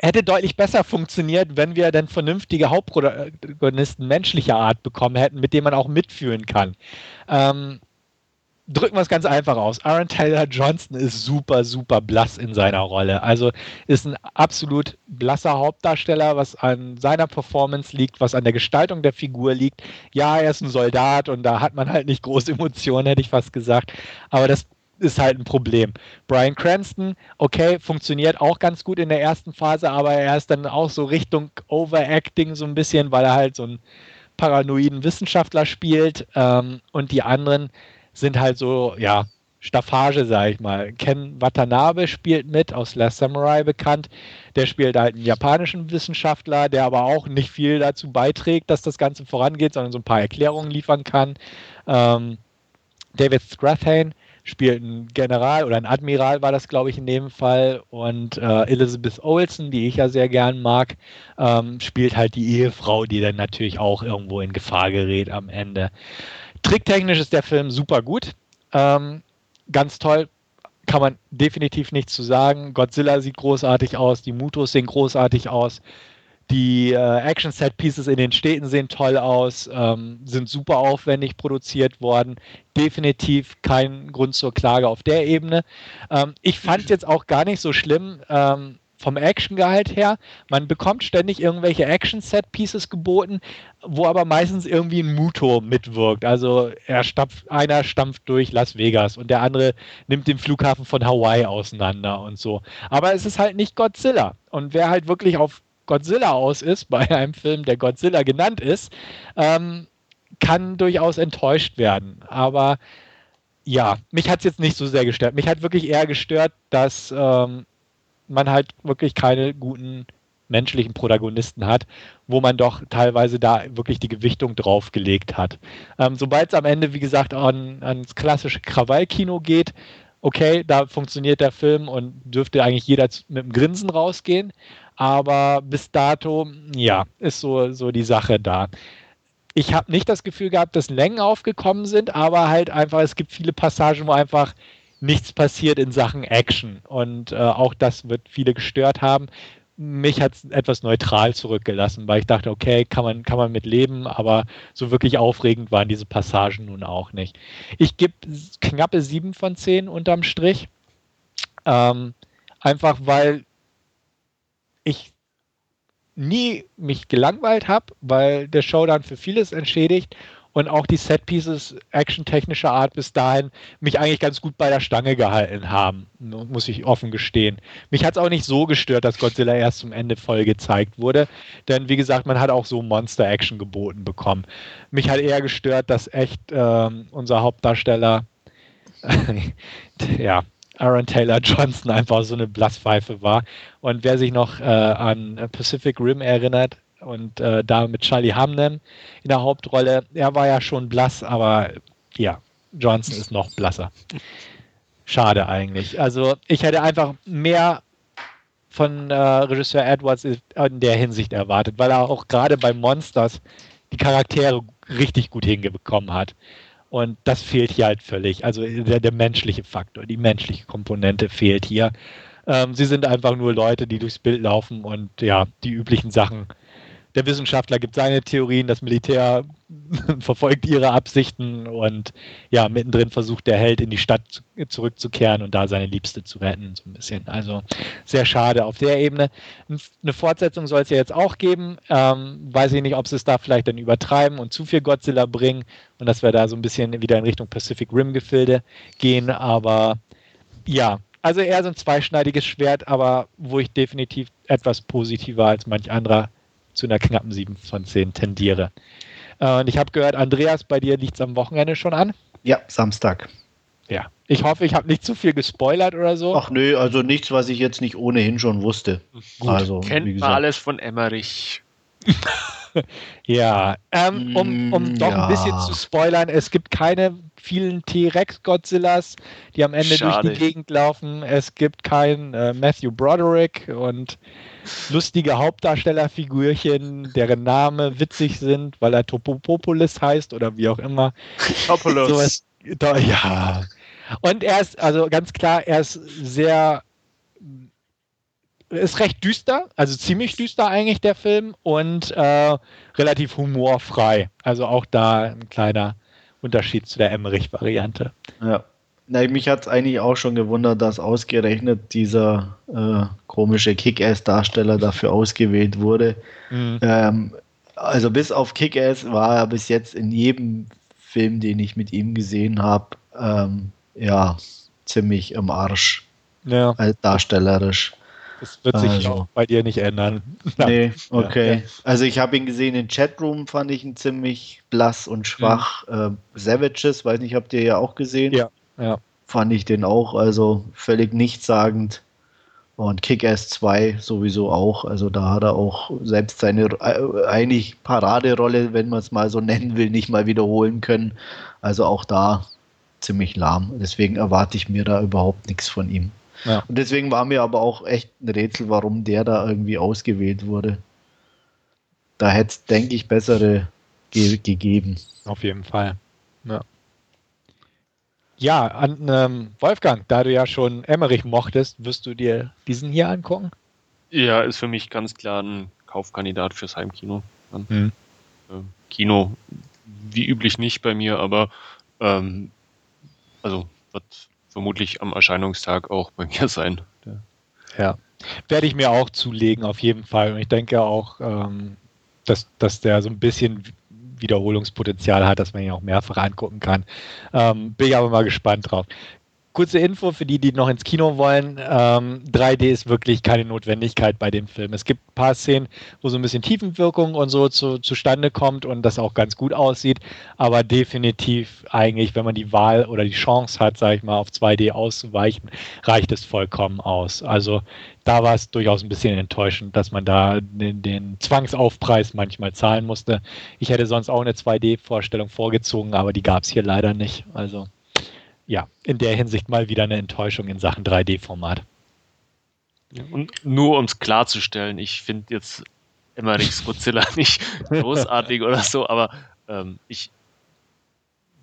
hätte deutlich besser funktioniert, wenn wir dann vernünftige Hauptprotagonisten menschlicher Art bekommen hätten, mit denen man auch mitfühlen kann. Ähm, drücken wir es ganz einfach aus. Aaron Taylor Johnson ist super, super blass in seiner Rolle. Also ist ein absolut blasser Hauptdarsteller, was an seiner Performance liegt, was an der Gestaltung der Figur liegt. Ja, er ist ein Soldat und da hat man halt nicht große Emotionen, hätte ich fast gesagt. Aber das ist halt ein Problem. Brian Cranston, okay, funktioniert auch ganz gut in der ersten Phase, aber er ist dann auch so Richtung Overacting so ein bisschen, weil er halt so einen paranoiden Wissenschaftler spielt ähm, und die anderen sind halt so, ja, Staffage, sag ich mal. Ken Watanabe spielt mit, aus Last Samurai bekannt. Der spielt halt einen japanischen Wissenschaftler, der aber auch nicht viel dazu beiträgt, dass das Ganze vorangeht, sondern so ein paar Erklärungen liefern kann. Ähm, David Strathairn spielt einen General oder ein Admiral war das, glaube ich, in dem Fall. Und äh, Elizabeth Olsen, die ich ja sehr gern mag, ähm, spielt halt die Ehefrau, die dann natürlich auch irgendwo in Gefahr gerät am Ende. Tricktechnisch ist der Film super gut. Ähm, ganz toll. Kann man definitiv nichts zu sagen. Godzilla sieht großartig aus, die Mutos sehen großartig aus. Die äh, Action-Set-Pieces in den Städten sehen toll aus, ähm, sind super aufwendig produziert worden. Definitiv kein Grund zur Klage auf der Ebene. Ähm, ich fand es jetzt auch gar nicht so schlimm. Ähm, vom Action-Gehalt her. Man bekommt ständig irgendwelche Action-Set-Pieces geboten, wo aber meistens irgendwie ein Muto mitwirkt. Also er stampft, einer stampft durch Las Vegas und der andere nimmt den Flughafen von Hawaii auseinander und so. Aber es ist halt nicht Godzilla. Und wer halt wirklich auf Godzilla aus ist, bei einem Film, der Godzilla genannt ist, ähm, kann durchaus enttäuscht werden. Aber ja, mich hat es jetzt nicht so sehr gestört. Mich hat wirklich eher gestört, dass ähm, man halt wirklich keine guten menschlichen Protagonisten hat, wo man doch teilweise da wirklich die Gewichtung draufgelegt hat. Ähm, Sobald es am Ende, wie gesagt, an, ans klassische Krawallkino geht, okay, da funktioniert der Film und dürfte eigentlich jeder mit einem Grinsen rausgehen. Aber bis dato, ja, ist so, so die Sache da. Ich habe nicht das Gefühl gehabt, dass Längen aufgekommen sind, aber halt einfach, es gibt viele Passagen, wo einfach nichts passiert in Sachen Action. Und äh, auch das wird viele gestört haben mich hat es etwas neutral zurückgelassen, weil ich dachte, okay, kann man, kann man mit leben, aber so wirklich aufregend waren diese Passagen nun auch nicht. Ich gebe knappe sieben von zehn unterm Strich. Ähm, einfach weil ich nie mich gelangweilt habe, weil der Showdown für vieles entschädigt und auch die Setpieces actiontechnischer Art bis dahin mich eigentlich ganz gut bei der Stange gehalten haben, muss ich offen gestehen. Mich hat es auch nicht so gestört, dass Godzilla erst zum Ende voll gezeigt wurde, denn wie gesagt, man hat auch so Monster-Action geboten bekommen. Mich hat eher gestört, dass echt ähm, unser Hauptdarsteller, ja, Aaron Taylor Johnson einfach so eine Blasspfeife war. Und wer sich noch äh, an Pacific Rim erinnert, und äh, da mit Charlie Hamnen in der Hauptrolle. Er war ja schon blass, aber ja, Johnson ist noch blasser. Schade eigentlich. Also ich hätte einfach mehr von äh, Regisseur Edwards in der Hinsicht erwartet, weil er auch gerade bei Monsters die Charaktere richtig gut hingekommen hat. Und das fehlt hier halt völlig. Also der, der menschliche Faktor, die menschliche Komponente fehlt hier. Ähm, sie sind einfach nur Leute, die durchs Bild laufen und ja, die üblichen Sachen der Wissenschaftler gibt seine Theorien, das Militär verfolgt ihre Absichten und ja, mittendrin versucht der Held in die Stadt zu, zurückzukehren und da seine Liebste zu retten, so ein bisschen. Also sehr schade auf der Ebene. Eine Fortsetzung soll es ja jetzt auch geben. Ähm, weiß ich nicht, ob sie es da vielleicht dann übertreiben und zu viel Godzilla bringen und dass wir da so ein bisschen wieder in Richtung Pacific Rim Gefilde gehen, aber ja, also eher so ein zweischneidiges Schwert, aber wo ich definitiv etwas positiver als manch anderer zu einer knappen 7 von 10 tendiere. Äh, und ich habe gehört, Andreas, bei dir liegt es am Wochenende schon an? Ja, Samstag. Ja. Ich hoffe, ich habe nicht zu viel gespoilert oder so. Ach nö, also nichts, was ich jetzt nicht ohnehin schon wusste. Gut, also, kennt man alles von Emmerich. ja, ähm, um, um mm, doch ja. ein bisschen zu spoilern, es gibt keine vielen T-Rex-Godzillas, die am Ende Schade. durch die Gegend laufen. Es gibt keinen äh, Matthew Broderick und lustige Hauptdarstellerfigürchen, deren Name witzig sind, weil er Topopopolis heißt oder wie auch immer. Topolus. So ja. Und er ist, also ganz klar, er ist sehr ist recht düster, also ziemlich düster eigentlich der Film und äh, relativ humorfrei. Also auch da ein kleiner Unterschied zu der Emmerich-Variante. Ja. Na, mich hat es eigentlich auch schon gewundert, dass ausgerechnet dieser äh, komische Kick-Ass-Darsteller dafür ausgewählt wurde. Mhm. Ähm, also bis auf Kick-Ass war er bis jetzt in jedem Film, den ich mit ihm gesehen habe, ähm, ja, ziemlich im Arsch. Ja. Als darstellerisch. Das wird sich also. auch bei dir nicht ändern. nee, okay. Ja. Also ich habe ihn gesehen in Chatroom, fand ich ihn ziemlich blass und schwach. Mhm. Äh, Savages, weiß nicht, habt ihr ja auch gesehen? Ja. Ja. Fand ich den auch, also völlig nichtssagend. Und Kick-Ass 2 sowieso auch. Also da hat er auch selbst seine äh, eigentlich Paraderolle, wenn man es mal so nennen will, nicht mal wiederholen können. Also auch da ziemlich lahm. Deswegen erwarte ich mir da überhaupt nichts von ihm. Ja. Und deswegen war mir aber auch echt ein Rätsel, warum der da irgendwie ausgewählt wurde. Da hätte es, denke ich, bessere ge gegeben. Auf jeden Fall. Ja. Ja, an, ähm, Wolfgang, da du ja schon Emmerich mochtest, wirst du dir diesen hier angucken? Ja, ist für mich ganz klar ein Kaufkandidat fürs Heimkino. Mhm. Ähm, Kino, wie üblich nicht bei mir, aber ähm, also wird vermutlich am Erscheinungstag auch bei mir sein. Ja, werde ich mir auch zulegen, auf jeden Fall. Und ich denke auch, ähm, dass, dass der so ein bisschen Wiederholungspotenzial hat, dass man ihn auch mehrfach angucken kann. Ähm, bin ich aber mal gespannt drauf. Kurze Info für die, die noch ins Kino wollen. Ähm, 3D ist wirklich keine Notwendigkeit bei dem Film. Es gibt ein paar Szenen, wo so ein bisschen Tiefenwirkung und so zu, zustande kommt und das auch ganz gut aussieht. Aber definitiv eigentlich, wenn man die Wahl oder die Chance hat, sage ich mal, auf 2D auszuweichen, reicht es vollkommen aus. Also da war es durchaus ein bisschen enttäuschend, dass man da den, den Zwangsaufpreis manchmal zahlen musste. Ich hätte sonst auch eine 2D-Vorstellung vorgezogen, aber die gab es hier leider nicht. Also ja, in der Hinsicht mal wieder eine Enttäuschung in Sachen 3D-Format. Ja, und nur um es klarzustellen, ich finde jetzt Emmerichs Godzilla nicht großartig oder so, aber ähm, ich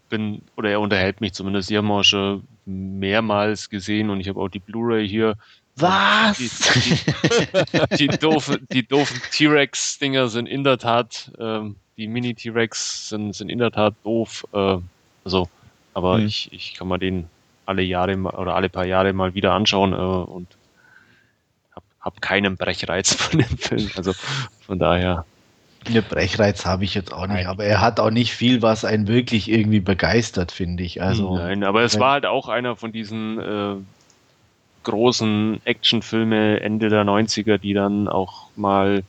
bin, oder er unterhält mich zumindest, die haben wir schon mehrmals gesehen und ich habe auch die Blu-ray hier. Was? Die, die, die, doofen, die doofen T-Rex-Dinger sind in der Tat, ähm, die Mini-T-Rex sind, sind in der Tat doof. Äh, also aber mhm. ich, ich kann mir den alle Jahre oder alle paar Jahre mal wieder anschauen äh, und habe hab keinen Brechreiz von dem Film. Also von daher. Eine Brechreiz habe ich jetzt auch nicht, aber er hat auch nicht viel, was einen wirklich irgendwie begeistert, finde ich. Also, Nein, aber es war halt auch einer von diesen äh, großen Actionfilme Ende der 90er, die dann auch mal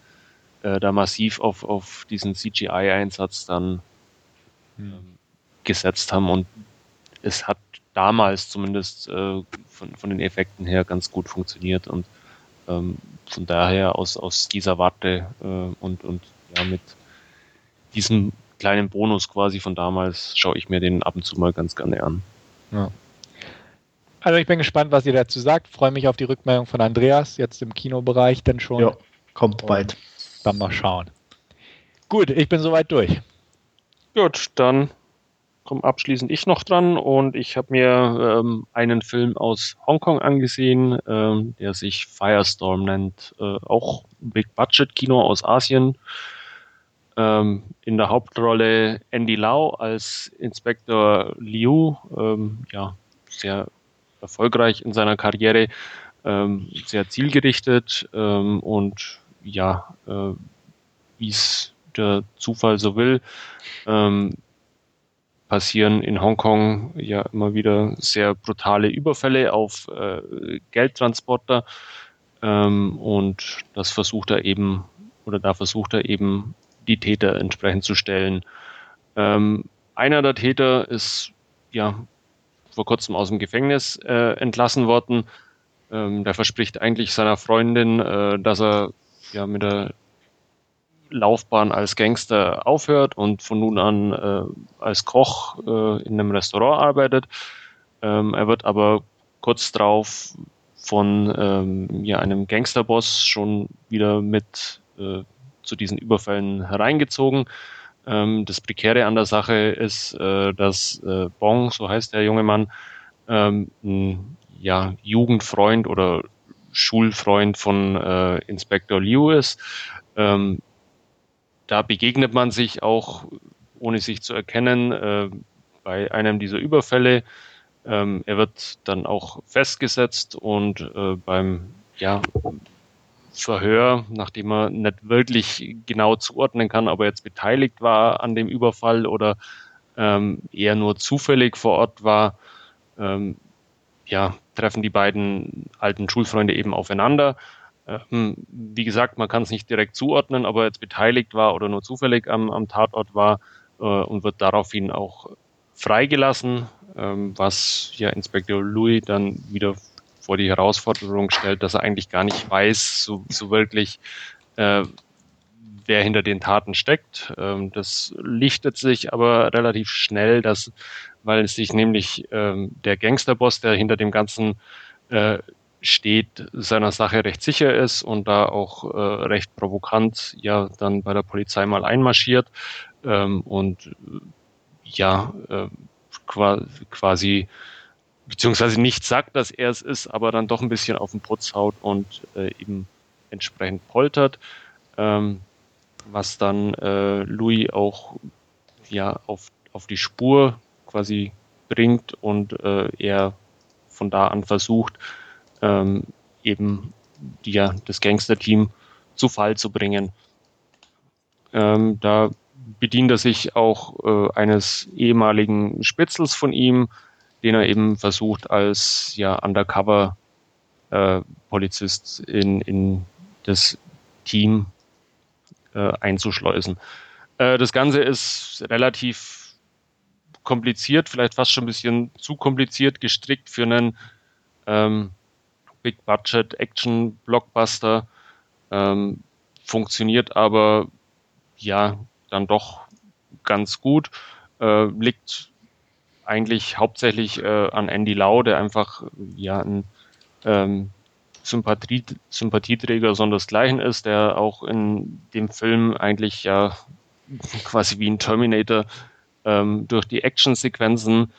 äh, da massiv auf, auf diesen CGI-Einsatz dann hm. ähm, gesetzt haben und es hat damals zumindest äh, von, von den Effekten her ganz gut funktioniert und ähm, von daher aus, aus dieser Warte äh, und, und ja, mit diesem kleinen Bonus quasi von damals schaue ich mir den ab und zu mal ganz gerne an. Ja. Also ich bin gespannt, was ihr dazu sagt. Freue mich auf die Rückmeldung von Andreas, jetzt im Kinobereich denn schon. Ja, kommt und bald. Dann mal schauen. Gut, ich bin soweit durch. Gut, dann komme abschließend ich noch dran und ich habe mir ähm, einen Film aus Hongkong angesehen, ähm, der sich Firestorm nennt. Äh, auch Big Budget Kino aus Asien. Ähm, in der Hauptrolle Andy Lau als Inspektor Liu, ähm, ja, sehr erfolgreich in seiner Karriere, ähm, sehr zielgerichtet ähm, und ja, äh, wie es der Zufall so will, ähm, passieren in Hongkong ja immer wieder sehr brutale Überfälle auf äh, Geldtransporter ähm, und das versucht er eben oder da versucht er eben die Täter entsprechend zu stellen. Ähm, einer der Täter ist ja vor kurzem aus dem Gefängnis äh, entlassen worden. Ähm, der verspricht eigentlich seiner Freundin, äh, dass er ja mit der Laufbahn als Gangster aufhört und von nun an äh, als Koch äh, in einem Restaurant arbeitet. Ähm, er wird aber kurz darauf von ähm, ja, einem Gangsterboss schon wieder mit äh, zu diesen Überfällen hereingezogen. Ähm, das Prekäre an der Sache ist, äh, dass äh, Bong, so heißt der junge Mann, ähm, ein ja, Jugendfreund oder Schulfreund von äh, Inspektor Liu ist. Ähm, da begegnet man sich auch, ohne sich zu erkennen, äh, bei einem dieser Überfälle. Ähm, er wird dann auch festgesetzt und äh, beim ja, Verhör, nachdem er nicht wirklich genau zuordnen kann, ob er jetzt beteiligt war an dem Überfall oder ähm, eher nur zufällig vor Ort war, ähm, ja, treffen die beiden alten Schulfreunde eben aufeinander ähm, wie gesagt, man kann es nicht direkt zuordnen, ob er jetzt beteiligt war oder nur zufällig am, am Tatort war äh, und wird daraufhin auch freigelassen, ähm, was ja Inspektor Louis dann wieder vor die Herausforderung stellt, dass er eigentlich gar nicht weiß, so, so wirklich, äh, wer hinter den Taten steckt. Ähm, das lichtet sich aber relativ schnell, dass, weil sich nämlich ähm, der Gangsterboss, der hinter dem ganzen äh, steht, seiner Sache recht sicher ist und da auch äh, recht provokant ja dann bei der Polizei mal einmarschiert ähm, und ja äh, quasi beziehungsweise nicht sagt, dass er es ist, aber dann doch ein bisschen auf den Putz haut und äh, eben entsprechend poltert, ähm, was dann äh, Louis auch ja auf, auf die Spur quasi bringt und äh, er von da an versucht, ähm, eben ja, das Gangster-Team zu Fall zu bringen. Ähm, da bedient er sich auch äh, eines ehemaligen Spitzels von ihm, den er eben versucht als ja Undercover äh, in, in das Team äh, einzuschleusen. Äh, das Ganze ist relativ kompliziert, vielleicht fast schon ein bisschen zu kompliziert gestrickt für einen ähm, Big Budget Action Blockbuster. Ähm, funktioniert aber ja dann doch ganz gut. Äh, liegt eigentlich hauptsächlich äh, an Andy Lau, der einfach ja ein ähm, Sympathie, Sympathieträger sondersgleichen ist, der auch in dem Film eigentlich ja quasi wie ein Terminator ähm, durch die Actionsequenzen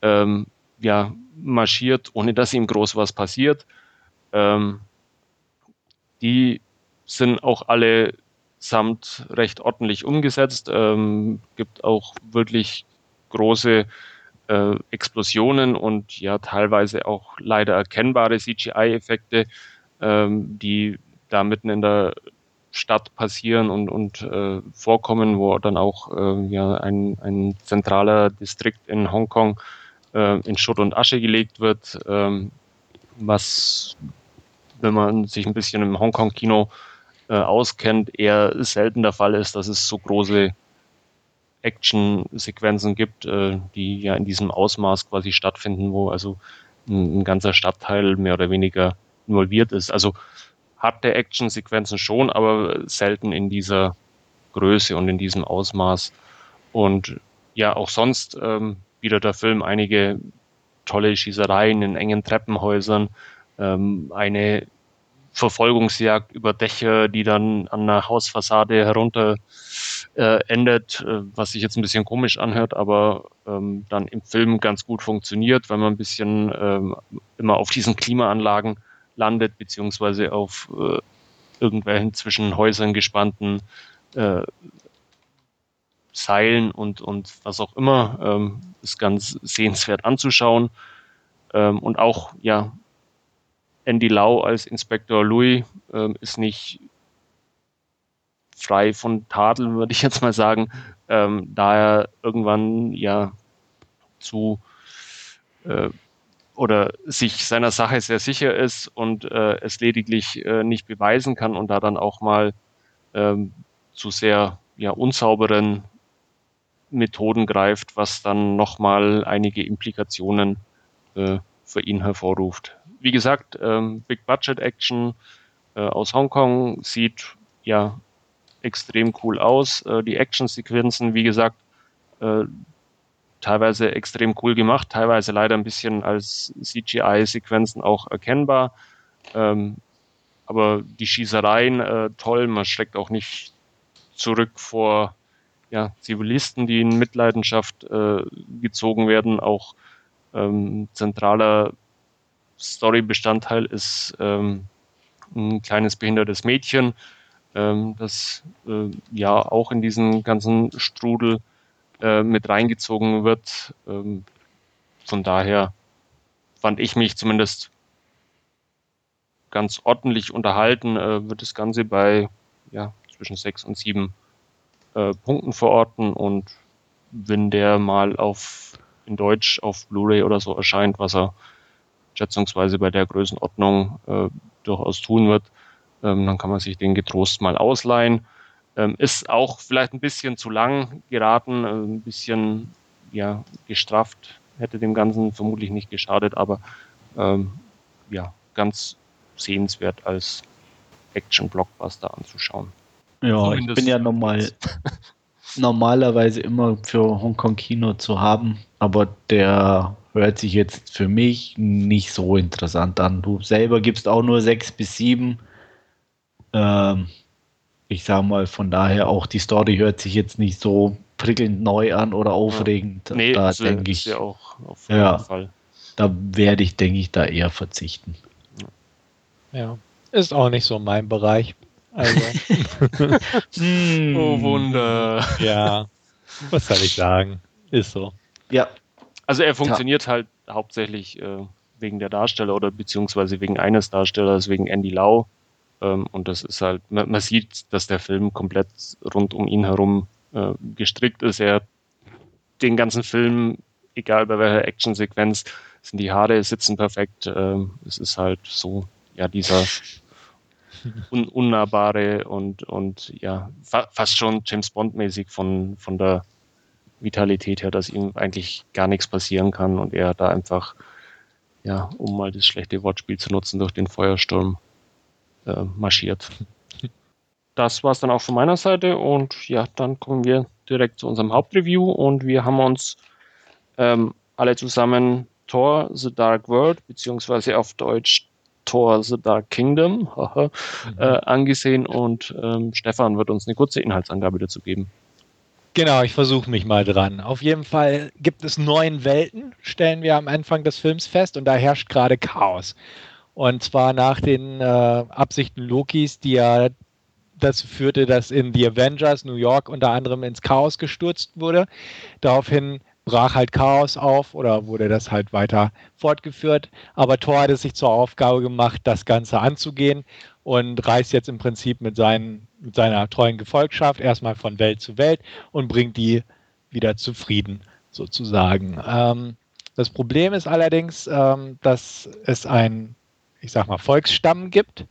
ähm, ja, marschiert, ohne dass ihm groß was passiert. Ähm, die sind auch alle samt recht ordentlich umgesetzt. Ähm, gibt auch wirklich große äh, Explosionen und ja teilweise auch leider erkennbare CGI-Effekte, ähm, die da mitten in der Stadt passieren und, und äh, vorkommen, wo dann auch äh, ja, ein, ein zentraler Distrikt in Hongkong äh, in Schutt und Asche gelegt wird, ähm, was, wenn man sich ein bisschen im Hongkong-Kino äh, auskennt, eher selten der Fall ist, dass es so große Action-Sequenzen gibt, äh, die ja in diesem Ausmaß quasi stattfinden, wo also ein, ein ganzer Stadtteil mehr oder weniger involviert ist. Also harte Action-Sequenzen schon, aber selten in dieser Größe und in diesem Ausmaß. Und ja, auch sonst ähm, bietet der Film einige tolle Schießereien in engen Treppenhäusern, ähm, eine Verfolgungsjagd über Dächer, die dann an einer Hausfassade herunter äh, endet, äh, was sich jetzt ein bisschen komisch anhört, aber ähm, dann im Film ganz gut funktioniert, weil man ein bisschen ähm, immer auf diesen Klimaanlagen landet, beziehungsweise auf äh, irgendwelchen zwischen Häusern gespannten äh, Seilen und, und was auch immer, ähm, ist ganz sehenswert anzuschauen. Ähm, und auch, ja, Andy Lau als Inspektor Louis ähm, ist nicht frei von Tadeln, würde ich jetzt mal sagen, ähm, da er irgendwann ja zu äh, oder sich seiner Sache sehr sicher ist und äh, es lediglich äh, nicht beweisen kann und da dann auch mal ähm, zu sehr ja, unsauberen Methoden greift, was dann nochmal einige Implikationen äh, für ihn hervorruft. Wie gesagt, ähm, Big Budget Action äh, aus Hongkong sieht ja extrem cool aus. Äh, die Action-Sequenzen, wie gesagt, äh, teilweise extrem cool gemacht, teilweise leider ein bisschen als CGI-Sequenzen auch erkennbar. Ähm, aber die Schießereien äh, toll, man schreckt auch nicht zurück vor ja, Zivilisten, die in Mitleidenschaft äh, gezogen werden. Auch ähm, zentraler Story-Bestandteil ist ähm, ein kleines behindertes Mädchen, ähm, das äh, ja auch in diesen ganzen Strudel äh, mit reingezogen wird. Ähm, von daher fand ich mich zumindest ganz ordentlich unterhalten, äh, wird das Ganze bei ja, zwischen sechs und sieben äh, Punkten verorten und wenn der mal auf in Deutsch auf Blu-ray oder so erscheint, was er schätzungsweise bei der Größenordnung äh, durchaus tun wird, ähm, dann kann man sich den getrost mal ausleihen. Ähm, ist auch vielleicht ein bisschen zu lang geraten, äh, ein bisschen ja, gestrafft, hätte dem Ganzen vermutlich nicht geschadet, aber ähm, ja, ganz sehenswert als Action-Blockbuster anzuschauen. Ja, ich bin ja normal, normalerweise immer für Hongkong-Kino zu haben, aber der hört sich jetzt für mich nicht so interessant an. Du selber gibst auch nur sechs bis sieben. Ähm, ich sag mal, von daher auch die Story hört sich jetzt nicht so prickelnd neu an oder aufregend. Ja. Nee, da denke ich, ja auch auf jeden ja, Fall. Da werde ich, denke ich, da eher verzichten. Ja, ist auch nicht so mein Bereich. Also. oh Wunder. Ja, was soll ich sagen? Ist so. Ja. Also er funktioniert ja. halt hauptsächlich äh, wegen der Darsteller oder beziehungsweise wegen eines Darstellers, wegen Andy Lau. Ähm, und das ist halt, man, man, sieht, dass der Film komplett rund um ihn herum äh, gestrickt ist. Er den ganzen Film egal bei welcher Actionsequenz, sind die Haare sitzen perfekt. Ähm, es ist halt so, ja, dieser un unnahbare und, und ja, fa fast schon James Bond-mäßig von, von der Vitalität her, dass ihm eigentlich gar nichts passieren kann und er da einfach, ja, um mal das schlechte Wortspiel zu nutzen, durch den Feuersturm äh, marschiert. Das war es dann auch von meiner Seite und ja, dann kommen wir direkt zu unserem Hauptreview und wir haben uns ähm, alle zusammen Thor The Dark World beziehungsweise auf Deutsch Thor The Dark Kingdom mhm. äh, angesehen und ähm, Stefan wird uns eine kurze Inhaltsangabe dazu geben. Genau, ich versuche mich mal dran. Auf jeden Fall gibt es neun Welten, stellen wir am Anfang des Films fest, und da herrscht gerade Chaos. Und zwar nach den äh, Absichten Lokis, die ja dazu führte, dass in The Avengers New York unter anderem ins Chaos gestürzt wurde. Daraufhin brach halt Chaos auf oder wurde das halt weiter fortgeführt. Aber Thor hat es sich zur Aufgabe gemacht, das Ganze anzugehen und reist jetzt im Prinzip mit, seinen, mit seiner treuen Gefolgschaft erstmal von Welt zu Welt und bringt die wieder zufrieden, sozusagen. Ähm, das Problem ist allerdings, ähm, dass es ein, ich sag mal, Volksstamm gibt,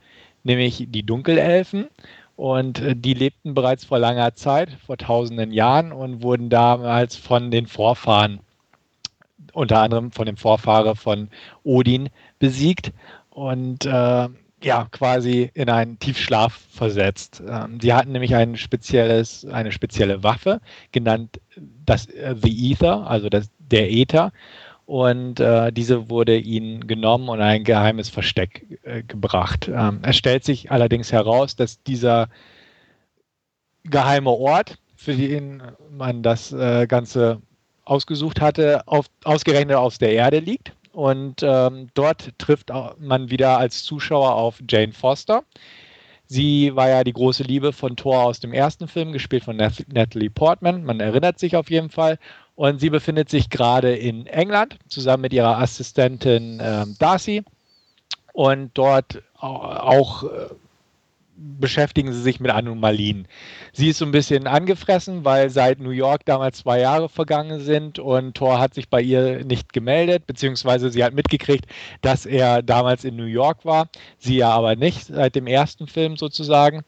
nämlich die Dunkelelfen. Und äh, die lebten bereits vor langer Zeit, vor tausenden Jahren und wurden damals von den Vorfahren, unter anderem von dem Vorfahre von Odin, besiegt und äh, ja, quasi in einen Tiefschlaf versetzt. Ähm, sie hatten nämlich ein spezielles, eine spezielle Waffe, genannt das äh, The Ether, also das, der Äther und äh, diese wurde ihnen genommen und ein geheimes Versteck äh, gebracht. Ähm, es stellt sich allerdings heraus, dass dieser geheime Ort, für den man das äh, Ganze ausgesucht hatte, auf, ausgerechnet aus der Erde liegt. Und ähm, dort trifft man wieder als Zuschauer auf Jane Foster. Sie war ja die große Liebe von Thor aus dem ersten Film, gespielt von Natalie Portman. Man erinnert sich auf jeden Fall. Und sie befindet sich gerade in England zusammen mit ihrer Assistentin ähm, Darcy. Und dort auch äh, beschäftigen sie sich mit Anomalien. Sie ist so ein bisschen angefressen, weil seit New York damals zwei Jahre vergangen sind und Thor hat sich bei ihr nicht gemeldet, beziehungsweise sie hat mitgekriegt, dass er damals in New York war, sie ja aber nicht, seit dem ersten Film sozusagen.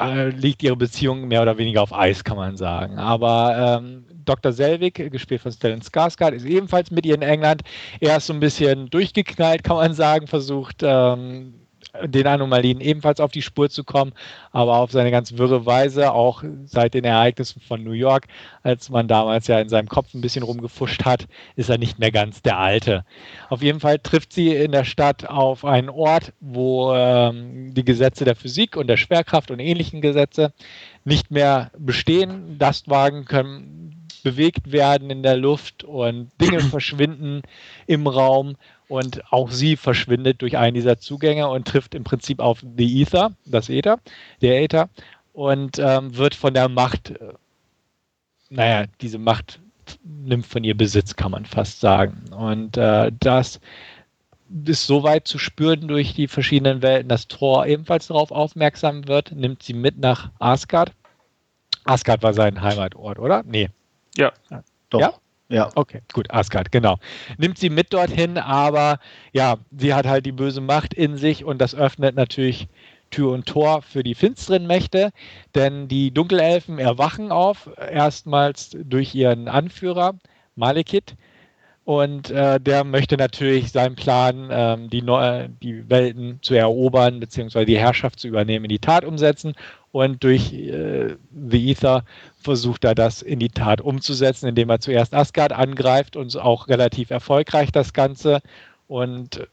Äh, liegt ihre Beziehung mehr oder weniger auf Eis, kann man sagen. Aber ähm, Dr. Selvig, gespielt von Stellan Skarsgård, ist ebenfalls mit ihr in England. Er ist so ein bisschen durchgeknallt, kann man sagen, versucht ähm, den Anomalien ebenfalls auf die Spur zu kommen, aber auf seine ganz wirre Weise, auch seit den Ereignissen von New York, als man damals ja in seinem Kopf ein bisschen rumgefuscht hat, ist er nicht mehr ganz der Alte. Auf jeden Fall trifft sie in der Stadt auf einen Ort, wo ähm, die Gesetze der Physik und der Schwerkraft und ähnlichen Gesetze nicht mehr bestehen. Lastwagen können bewegt werden in der Luft und Dinge verschwinden im Raum und auch sie verschwindet durch einen dieser Zugänge und trifft im Prinzip auf The Ether, das Ether, der Ether, und ähm, wird von der Macht, äh, naja, diese Macht nimmt von ihr Besitz, kann man fast sagen. Und äh, das ist so weit zu spüren durch die verschiedenen Welten, dass Thor ebenfalls darauf aufmerksam wird, nimmt sie mit nach Asgard. Asgard war sein Heimatort, oder? Nee. Ja. Doch. Ja? Ja. Okay, gut, Asgard, genau. Nimmt sie mit dorthin, aber ja, sie hat halt die böse Macht in sich und das öffnet natürlich Tür und Tor für die finsteren Mächte, denn die Dunkelelfen erwachen auf, erstmals durch ihren Anführer Malekith. Und äh, der möchte natürlich seinen Plan, ähm, die, Neu die Welten zu erobern, beziehungsweise die Herrschaft zu übernehmen, in die Tat umsetzen. Und durch äh, The Ether versucht er das in die Tat umzusetzen, indem er zuerst Asgard angreift und auch relativ erfolgreich das Ganze. Und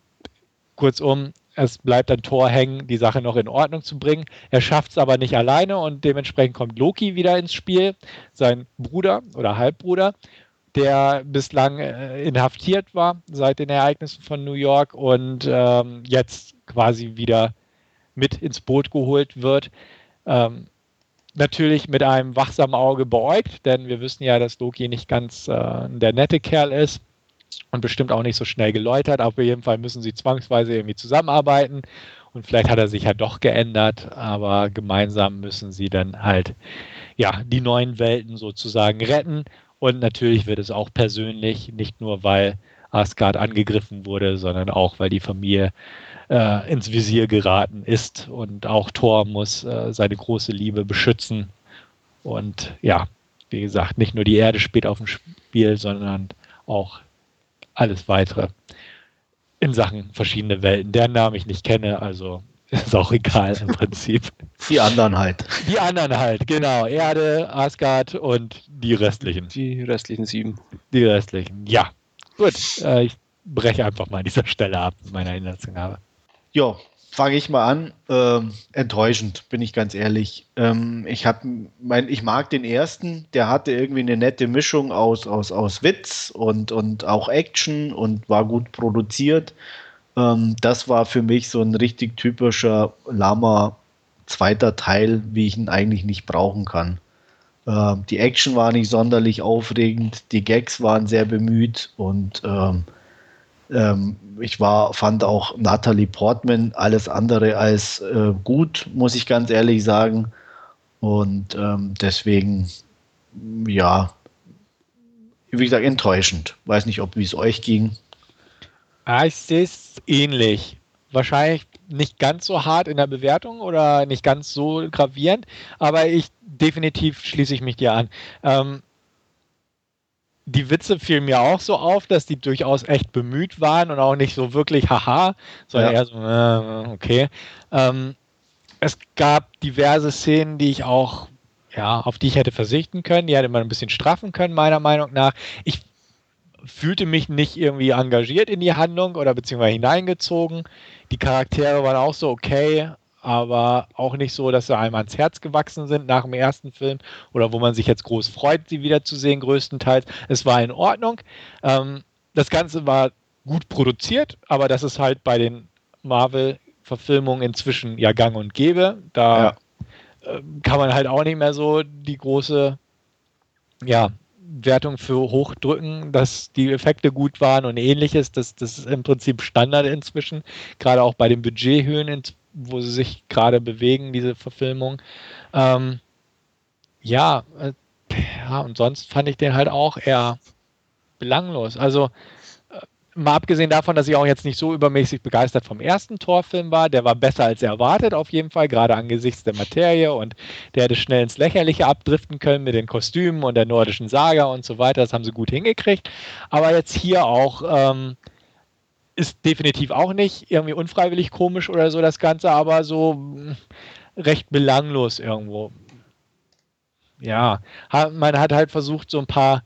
kurzum, es bleibt ein Tor hängen, die Sache noch in Ordnung zu bringen. Er schafft es aber nicht alleine und dementsprechend kommt Loki wieder ins Spiel, sein Bruder oder Halbbruder, der bislang äh, inhaftiert war seit den Ereignissen von New York und ähm, jetzt quasi wieder mit ins Boot geholt wird. Ähm, natürlich mit einem wachsamen Auge beäugt, denn wir wissen ja, dass Loki nicht ganz äh, der nette Kerl ist und bestimmt auch nicht so schnell geläutert. Auf jeden Fall müssen sie zwangsweise irgendwie zusammenarbeiten und vielleicht hat er sich ja doch geändert, aber gemeinsam müssen sie dann halt ja die neuen Welten sozusagen retten Und natürlich wird es auch persönlich, nicht nur weil Asgard angegriffen wurde, sondern auch weil die Familie äh, ins Visier geraten ist und auch Thor muss äh, seine große Liebe beschützen. Und ja, wie gesagt, nicht nur die Erde spielt auf dem Spiel, sondern auch alles weitere in Sachen verschiedene Welten, deren Namen ich nicht kenne, also ist auch egal im Prinzip. Die anderen halt. Die anderen halt, genau. Erde, Asgard und die restlichen. Die restlichen sieben. Die restlichen, ja. Gut, äh, ich breche einfach mal an dieser Stelle ab mit meiner Inhaltsangabe. Ja, fange ich mal an. Ähm, enttäuschend, bin ich ganz ehrlich. Ähm, ich, hab, mein, ich mag den ersten, der hatte irgendwie eine nette Mischung aus, aus, aus Witz und, und auch Action und war gut produziert. Ähm, das war für mich so ein richtig typischer Lama zweiter Teil, wie ich ihn eigentlich nicht brauchen kann. Ähm, die Action war nicht sonderlich aufregend, die Gags waren sehr bemüht und ähm, ähm, ich war, fand auch Natalie Portman alles andere als äh, gut, muss ich ganz ehrlich sagen. Und ähm, deswegen, ja, wie gesagt, enttäuschend. Weiß nicht, ob wie es euch ging. Ah, ich sehe es ähnlich. Wahrscheinlich nicht ganz so hart in der Bewertung oder nicht ganz so gravierend, aber ich definitiv schließe ich mich dir an. Ähm, die Witze fielen mir auch so auf, dass die durchaus echt bemüht waren und auch nicht so wirklich haha, sondern ja. eher so, äh, okay. Ähm, es gab diverse Szenen, die ich auch, ja, auf die ich hätte verzichten können. Die hätte man ein bisschen straffen können, meiner Meinung nach. Ich fühlte mich nicht irgendwie engagiert in die Handlung oder beziehungsweise hineingezogen. Die Charaktere waren auch so okay, aber auch nicht so, dass sie einem ans Herz gewachsen sind nach dem ersten Film oder wo man sich jetzt groß freut, sie wiederzusehen, größtenteils. Es war in Ordnung. Ähm, das Ganze war gut produziert, aber das ist halt bei den Marvel-Verfilmungen inzwischen ja gang und gäbe. Da ja. äh, kann man halt auch nicht mehr so die große ja, Wertung für hochdrücken, dass die Effekte gut waren und ähnliches. Das, das ist im Prinzip Standard inzwischen, gerade auch bei den Budgethöhen wo sie sich gerade bewegen, diese Verfilmung. Ähm, ja, äh, ja, und sonst fand ich den halt auch eher belanglos. Also mal abgesehen davon, dass ich auch jetzt nicht so übermäßig begeistert vom ersten Torfilm war, der war besser als erwartet auf jeden Fall, gerade angesichts der Materie und der hätte schnell ins Lächerliche abdriften können mit den Kostümen und der nordischen Saga und so weiter. Das haben sie gut hingekriegt. Aber jetzt hier auch ähm, ist definitiv auch nicht irgendwie unfreiwillig komisch oder so das Ganze, aber so hm, recht belanglos irgendwo. Ja, man hat halt versucht, so ein paar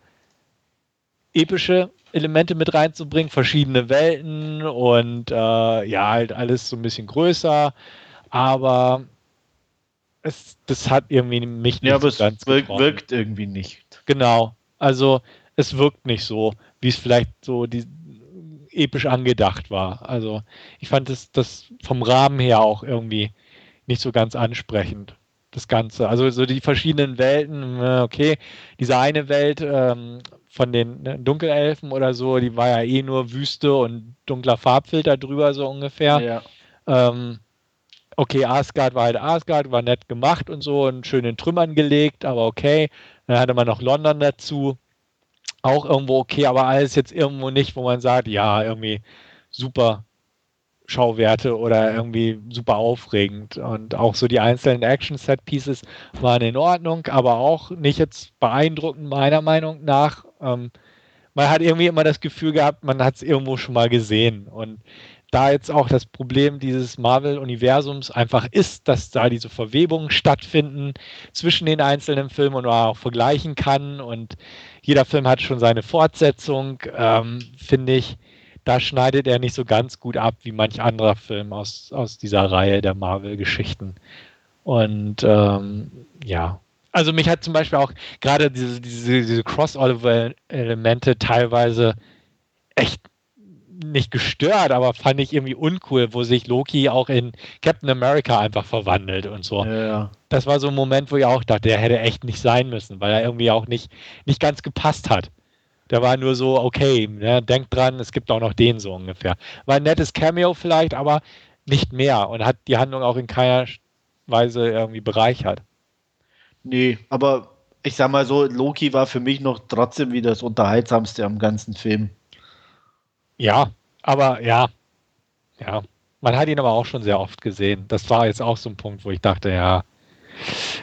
epische Elemente mit reinzubringen, verschiedene Welten und äh, ja, halt alles so ein bisschen größer, aber es, das hat irgendwie mich nicht ja, aber so ganz es wirkt, wirkt irgendwie nicht. Genau, also es wirkt nicht so, wie es vielleicht so die, episch angedacht war. Also ich fand das, das vom Rahmen her auch irgendwie nicht so ganz ansprechend, das Ganze. Also so die verschiedenen Welten, äh, okay, diese eine Welt ähm, von den ne, Dunkelelfen oder so, die war ja eh nur Wüste und dunkler Farbfilter drüber, so ungefähr. Ja. Ähm, okay, Asgard war halt Asgard, war nett gemacht und so und schön in Trümmern gelegt, aber okay. Dann hatte man noch London dazu auch irgendwo okay, aber alles jetzt irgendwo nicht, wo man sagt, ja, irgendwie super Schauwerte oder irgendwie super aufregend. Und auch so die einzelnen Action-Set-Pieces waren in Ordnung, aber auch nicht jetzt beeindruckend, meiner Meinung nach. Ähm, man hat irgendwie immer das Gefühl gehabt, man hat es irgendwo schon mal gesehen. Und da jetzt auch das Problem dieses Marvel-Universums einfach ist, dass da diese Verwebungen stattfinden zwischen den einzelnen Filmen und man auch vergleichen kann und jeder Film hat schon seine Fortsetzung, ähm, finde ich, da schneidet er nicht so ganz gut ab wie manch anderer Film aus, aus dieser Reihe der Marvel-Geschichten. Und ähm, ja, also mich hat zum Beispiel auch gerade diese, diese, diese Crossover-Elemente teilweise echt nicht gestört, aber fand ich irgendwie uncool, wo sich Loki auch in Captain America einfach verwandelt und so. Ja. Das war so ein Moment, wo ich auch dachte, der hätte echt nicht sein müssen, weil er irgendwie auch nicht, nicht ganz gepasst hat. Der war nur so, okay, ne, denkt dran, es gibt auch noch den so ungefähr. War ein nettes Cameo vielleicht, aber nicht mehr und hat die Handlung auch in keiner Weise irgendwie bereichert. Nee, aber ich sag mal so, Loki war für mich noch trotzdem wie das unterhaltsamste am ganzen Film. Ja, aber ja, ja. Man hat ihn aber auch schon sehr oft gesehen. Das war jetzt auch so ein Punkt, wo ich dachte, ja,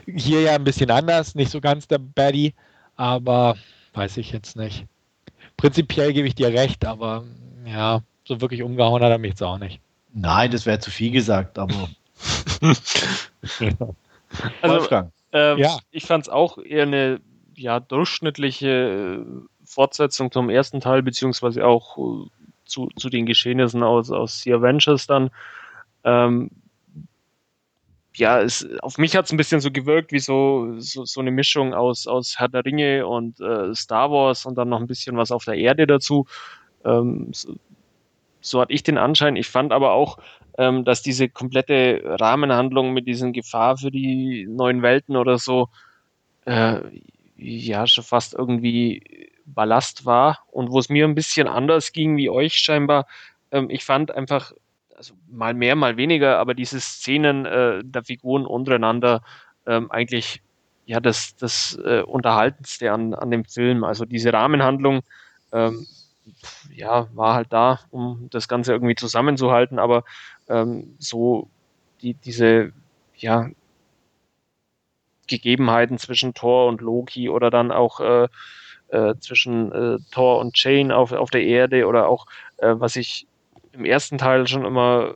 hier ja ein bisschen anders, nicht so ganz der Baddy, aber weiß ich jetzt nicht. Prinzipiell gebe ich dir recht, aber ja, so wirklich umgehauen hat er mich jetzt auch nicht. Nein, das wäre zu viel gesagt, aber. also, äh, ja. ich fand es auch eher eine ja, durchschnittliche äh, Fortsetzung zum ersten Teil, beziehungsweise auch äh, zu, zu den Geschehnissen aus, aus The Avengers dann. Ähm, ja, es, auf mich hat es ein bisschen so gewirkt wie so, so, so eine Mischung aus, aus Herr der Ringe und äh, Star Wars und dann noch ein bisschen was auf der Erde dazu. Ähm, so, so hatte ich den Anschein. Ich fand aber auch, ähm, dass diese komplette Rahmenhandlung mit diesen Gefahr für die neuen Welten oder so, äh, ja, schon fast irgendwie Ballast war und wo es mir ein bisschen anders ging wie euch scheinbar. Ähm, ich fand einfach, also mal mehr, mal weniger, aber diese Szenen äh, der Figuren untereinander ähm, eigentlich ja das, das äh, Unterhaltendste an, an dem Film. Also diese Rahmenhandlung, ähm, ja, war halt da, um das Ganze irgendwie zusammenzuhalten, aber ähm, so die, diese, ja, Gegebenheiten zwischen Thor und Loki oder dann auch äh, äh, zwischen äh, Thor und Jane auf, auf der Erde oder auch, äh, was ich im ersten Teil schon immer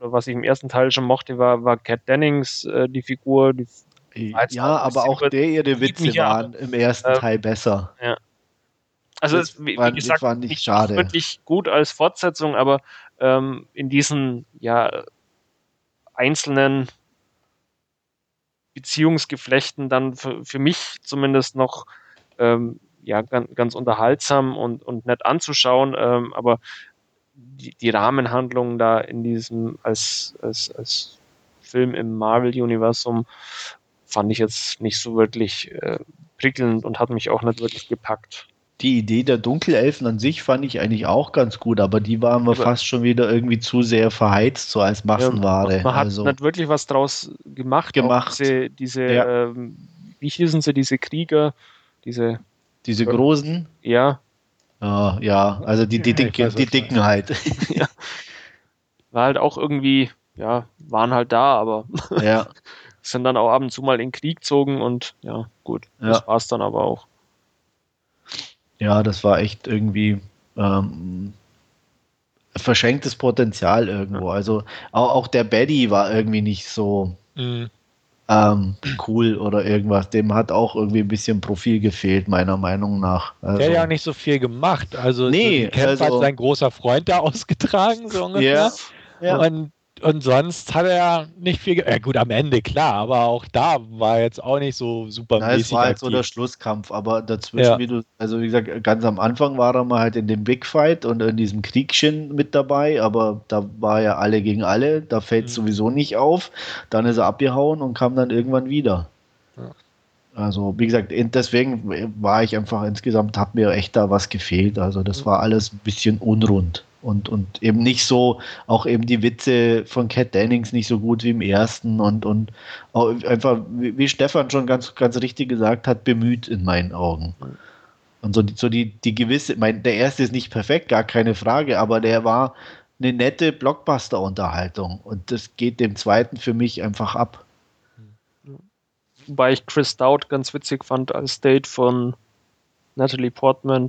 oder was ich im ersten Teil schon mochte, war, war Cat Dennings, äh, die Figur. Die ja, aber auch der ihre Witze waren im ersten Teil besser. Ja. Also das wie, wie gesagt, war nicht, nicht schade. wirklich gut als Fortsetzung, aber ähm, in diesen ja einzelnen Beziehungsgeflechten dann für, für mich zumindest noch ähm, ja, ganz, ganz unterhaltsam und, und nett anzuschauen, ähm, aber die, die Rahmenhandlung da in diesem als, als, als Film im Marvel-Universum fand ich jetzt nicht so wirklich äh, prickelnd und hat mich auch nicht wirklich gepackt. Die Idee der Dunkelelfen an sich fand ich eigentlich auch ganz gut, aber die waren wir aber fast schon wieder irgendwie zu sehr verheizt, so als Massenware. Ja, man hat also, nicht wirklich was draus gemacht. gemacht. Diese, diese ja. ähm, wie hießen sie, diese Krieger, diese. Diese großen? Ja. Ja, ja, also die, die, Dicke, die Dicken halt. ja. War halt auch irgendwie, ja, waren halt da, aber ja. sind dann auch ab und zu mal in den Krieg gezogen und ja, gut, ja. das war's dann aber auch. Ja, das war echt irgendwie ähm, verschenktes Potenzial irgendwo. Ja. Also auch, auch der Baddy war irgendwie nicht so. Mhm ähm, cool oder irgendwas. Dem hat auch irgendwie ein bisschen Profil gefehlt, meiner Meinung nach. Also, der hat ja nicht so viel gemacht. Also nee, also, hat sein großer Freund da ausgetragen, so ungefähr. Ja, ja. Und und sonst hat er nicht viel. Ja, gut, am Ende, klar, aber auch da war jetzt auch nicht so super Na, Es war halt so der Schlusskampf, aber dazwischen, ja. wie du, also wie gesagt, ganz am Anfang war er mal halt in dem Big Fight und in diesem Kriegchen mit dabei, aber da war ja alle gegen alle, da fällt es mhm. sowieso nicht auf. Dann ist er abgehauen und kam dann irgendwann wieder. Ja. Also, wie gesagt, deswegen war ich einfach insgesamt, hat mir echt da was gefehlt. Also, das war alles ein bisschen unrund und, und eben nicht so, auch eben die Witze von Cat Dennings nicht so gut wie im ersten und, und einfach, wie Stefan schon ganz, ganz richtig gesagt hat, bemüht in meinen Augen. Und so die, so die, die gewisse, mein, der erste ist nicht perfekt, gar keine Frage, aber der war eine nette Blockbuster-Unterhaltung und das geht dem zweiten für mich einfach ab. Wobei ich Chris Dowd ganz witzig fand als Date von Natalie Portman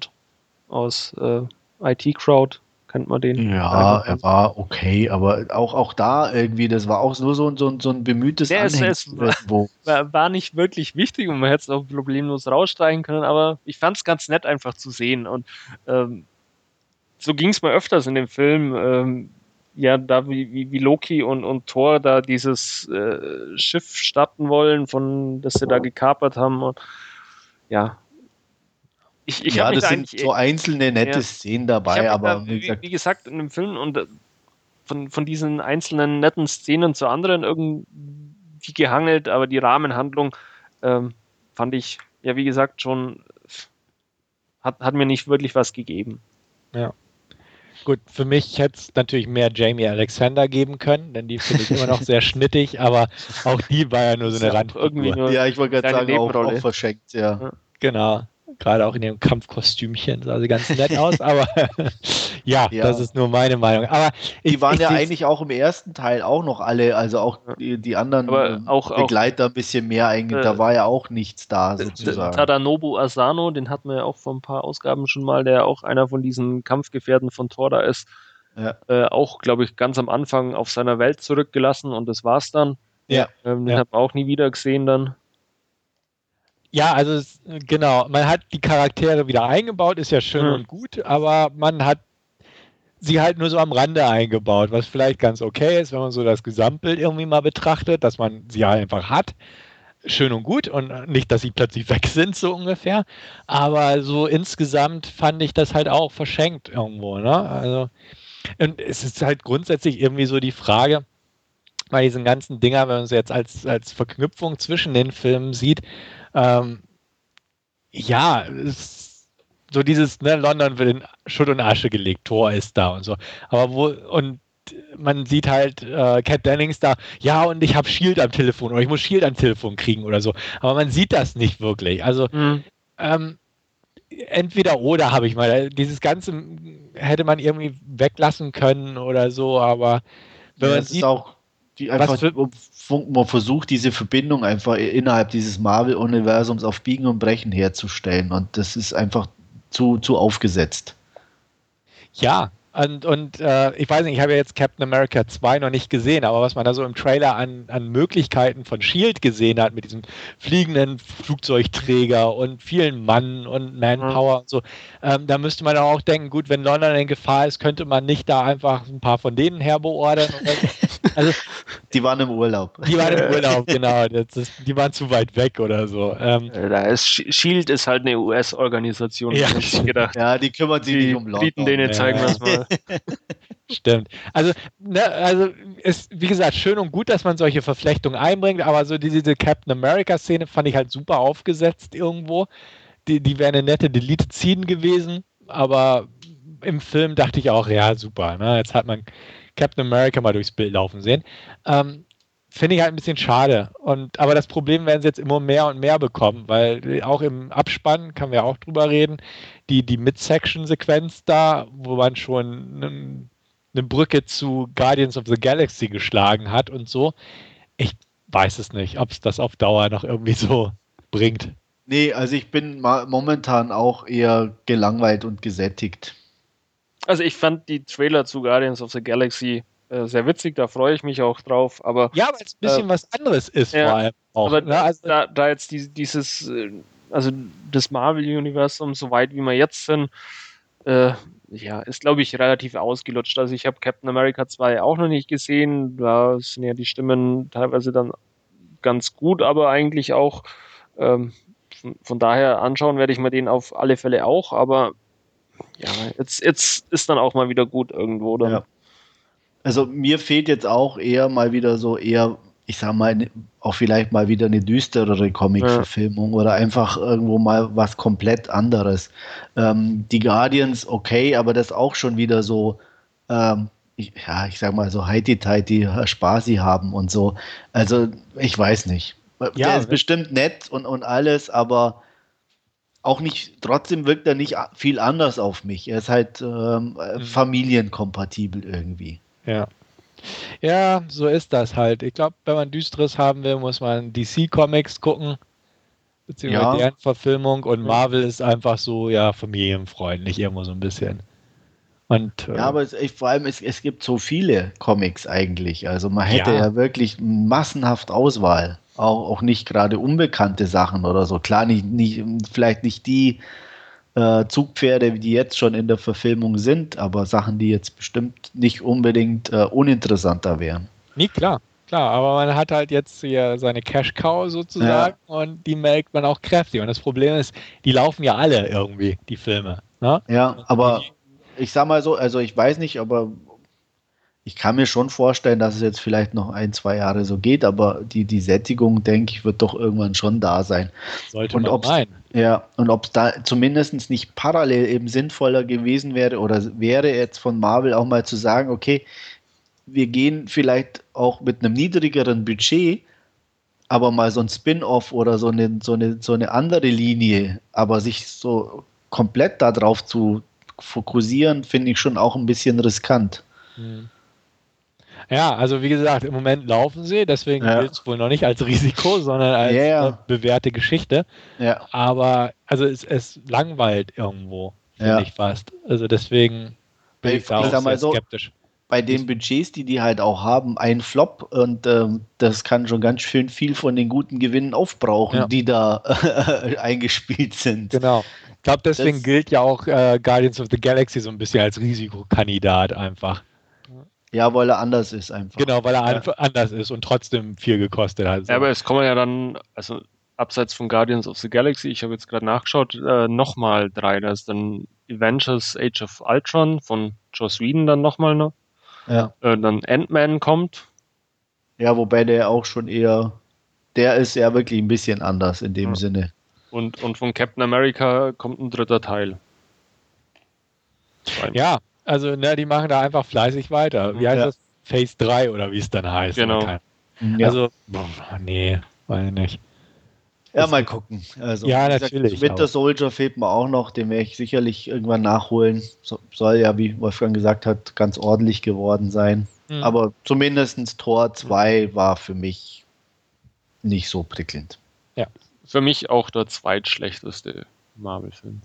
aus äh, IT Crowd Kennt man den? Ja, er war okay, aber auch, auch da irgendwie, das war auch nur so, so, so ein bemühtes Der ist, war, war, nicht wirklich wichtig und man hätte es auch problemlos rausstreichen können, aber ich fand es ganz nett einfach zu sehen und ähm, so ging es mal öfters in dem Film. Ähm, ja, da wie, wie, wie Loki und, und Thor da dieses äh, Schiff starten wollen, von das sie da gekapert haben. Und, ja, ich, ich ja, das sind so einzelne nette ja, Szenen dabei, aber da, wie, gesagt, wie, gesagt, in dem Film und äh, von, von diesen einzelnen netten Szenen zu anderen irgendwie gehangelt, aber die Rahmenhandlung ähm, fand ich, ja, wie gesagt, schon hat, hat mir nicht wirklich was gegeben. Ja. Gut, für mich hätte es natürlich mehr Jamie Alexander geben können, denn die finde ich immer noch sehr schnittig, aber auch die war ja nur so eine Randfigur. Ja, ich wollte gerade sagen, auch, auch verschenkt, ja. Genau. Gerade auch in dem Kampfkostümchen sah sie ganz nett aus, aber ja, ja, das ist nur meine Meinung. Aber ich, die waren ich, ja eigentlich auch im ersten Teil auch noch alle, also auch die, die anderen auch, Begleiter ein bisschen mehr eigentlich. Äh, da war ja auch nichts da sozusagen. Tadanobu Asano, den hatten wir ja auch vor ein paar Ausgaben schon mal, der auch einer von diesen Kampfgefährten von Thor da ist. Ja. Äh, auch, glaube ich, ganz am Anfang auf seiner Welt zurückgelassen und das war's dann. Ja. Ähm, den ja. hat man auch nie wieder gesehen dann. Ja, also genau, man hat die Charaktere wieder eingebaut, ist ja schön mhm. und gut, aber man hat sie halt nur so am Rande eingebaut, was vielleicht ganz okay ist, wenn man so das Gesamtbild irgendwie mal betrachtet, dass man sie halt einfach hat. Schön und gut und nicht, dass sie plötzlich weg sind, so ungefähr. Aber so insgesamt fand ich das halt auch verschenkt irgendwo, ne? Also, und es ist halt grundsätzlich irgendwie so die Frage, bei diesen ganzen Dinger, wenn man sie jetzt als, als Verknüpfung zwischen den Filmen sieht, ähm, ja, so dieses, ne, London wird in Schutt und Asche gelegt, Tor ist da und so. Aber wo, und man sieht halt äh, Cat Dennings da, ja, und ich habe Shield am Telefon oder ich muss Shield am Telefon kriegen oder so. Aber man sieht das nicht wirklich. Also, mhm. ähm, entweder oder habe ich mal. Dieses Ganze hätte man irgendwie weglassen können oder so, aber wenn ja, man sieht, auch die einfach man versucht, diese Verbindung einfach innerhalb dieses Marvel-Universums auf Biegen und Brechen herzustellen. Und das ist einfach zu, zu aufgesetzt. Ja, und, und äh, ich weiß nicht, ich habe ja jetzt Captain America 2 noch nicht gesehen, aber was man da so im Trailer an, an Möglichkeiten von Shield gesehen hat, mit diesem fliegenden Flugzeugträger und vielen Mann und Manpower mhm. und so, ähm, da müsste man auch denken, gut, wenn London in Gefahr ist, könnte man nicht da einfach ein paar von denen herbeordern. also, die waren im Urlaub. Die waren im Urlaub, genau. Das ist, die waren zu weit weg oder so. Ähm, äh, da ist Shield ist halt eine US-Organisation, ja, gedacht. Ja, die kümmern sich nicht um London. Briten denen zeigen ja. das mal. Stimmt. Also, ne, also ist, wie gesagt, schön und gut, dass man solche Verflechtungen einbringt, aber so diese, diese Captain America-Szene fand ich halt super aufgesetzt irgendwo. Die, die wäre eine nette Delete-Scene gewesen, aber im Film dachte ich auch, ja, super. Ne? Jetzt hat man Captain America mal durchs Bild laufen sehen. Ähm, Finde ich halt ein bisschen schade. Und, aber das Problem werden sie jetzt immer mehr und mehr bekommen, weil auch im Abspann, kann wir auch drüber reden, die, die Mid-Section-Sequenz da, wo man schon eine, eine Brücke zu Guardians of the Galaxy geschlagen hat und so. Ich weiß es nicht, ob es das auf Dauer noch irgendwie so bringt. Nee, also ich bin momentan auch eher gelangweilt und gesättigt. Also ich fand die Trailer zu Guardians of the Galaxy äh, sehr witzig, da freue ich mich auch drauf. Aber, ja, weil es ein bisschen äh, was anderes ist ja, vor allem auch. Aber ne? also, da, da, jetzt die, dieses, äh, also das Marvel-Universum, so weit wie wir jetzt sind, äh, ja, ist glaube ich relativ ausgelutscht. Also ich habe Captain America 2 auch noch nicht gesehen. Da sind ja die Stimmen teilweise dann ganz gut, aber eigentlich auch ähm, von, von, daher anschauen werde ich mir den auf alle Fälle auch, aber ja, jetzt, jetzt ist dann auch mal wieder gut irgendwo. Dann. Ja. Also mir fehlt jetzt auch eher mal wieder so eher, ich sag mal, ne, auch vielleicht mal wieder eine düsterere Comic-Verfilmung ja. oder einfach irgendwo mal was komplett anderes. Ähm, die Guardians, okay, aber das auch schon wieder so, ähm, ich, ja, ich sag mal so heiti-teiti, Spaßi haben und so. Also ich weiß nicht. Ja, Der ist bestimmt nett und, und alles, aber auch nicht, trotzdem wirkt er nicht viel anders auf mich. Er ist halt ähm, mhm. familienkompatibel irgendwie. Ja. Ja, so ist das halt. Ich glaube, wenn man Düsteres haben will, muss man DC-Comics gucken, beziehungsweise ja. deren Verfilmung und Marvel ist einfach so, ja, familienfreundlich irgendwo so ein bisschen. Und, äh, ja, aber es, vor allem, es, es gibt so viele Comics eigentlich. Also man hätte ja, ja wirklich massenhaft Auswahl. Auch, auch nicht gerade unbekannte Sachen oder so. Klar, nicht, nicht, vielleicht nicht die äh, Zugpferde, die jetzt schon in der Verfilmung sind, aber Sachen, die jetzt bestimmt nicht unbedingt äh, uninteressanter wären. Nee, klar, klar, aber man hat halt jetzt hier seine Cash-Cow sozusagen ja. und die melkt man auch kräftig. Und das Problem ist, die laufen ja alle irgendwie, die Filme. Ne? Ja, aber ich sag mal so, also ich weiß nicht, aber ich kann mir schon vorstellen, dass es jetzt vielleicht noch ein, zwei Jahre so geht, aber die, die Sättigung, denke ich, wird doch irgendwann schon da sein. Sollte und man meinen. Ja, und ob es da zumindest nicht parallel eben sinnvoller gewesen wäre oder wäre jetzt von Marvel auch mal zu sagen, okay, wir gehen vielleicht auch mit einem niedrigeren Budget, aber mal so ein Spin-off oder so eine, so, eine, so eine andere Linie, aber sich so komplett darauf zu fokussieren, finde ich schon auch ein bisschen riskant. Mhm. Ja, also wie gesagt, im Moment laufen sie, deswegen ja. gilt es wohl noch nicht als Risiko, sondern als yeah. bewährte Geschichte. Ja. Aber also es, es langweilt irgendwo, finde ja. ich fast. Also deswegen bin ich, ich da auch sehr so, skeptisch. Bei den Budgets, die die halt auch haben, ein Flop und ähm, das kann schon ganz schön viel von den guten Gewinnen aufbrauchen, ja. die da eingespielt sind. Genau. Ich glaube, deswegen das, gilt ja auch äh, Guardians of the Galaxy so ein bisschen als Risikokandidat einfach. Ja, weil er anders ist einfach. Genau, weil er ja. anders ist und trotzdem viel gekostet hat. Ja, aber es kommen ja dann, also abseits von Guardians of the Galaxy, ich habe jetzt gerade nachgeschaut, äh, nochmal drei. Da ist dann Avengers Age of Ultron von Joss Whedon dann nochmal noch. Ja. Äh, dann Ant-Man kommt. Ja, wobei der auch schon eher, der ist ja wirklich ein bisschen anders in dem ja. Sinne. Und, und von Captain America kommt ein dritter Teil. Ja, also, ne, die machen da einfach fleißig weiter. Wie heißt ja. das? Phase 3 oder wie es dann heißt. Genau. Ja. Also, boah, nee, weiß ich nicht. Ja, mal gucken. Also, ja, natürlich. Gesagt, Winter Soldier fehlt mir auch noch, den werde ich sicherlich irgendwann nachholen. So, soll ja, wie Wolfgang gesagt hat, ganz ordentlich geworden sein. Mhm. Aber zumindest Tor 2 war für mich nicht so prickelnd. Ja. Für mich auch der zweitschlechteste Marvel-Film.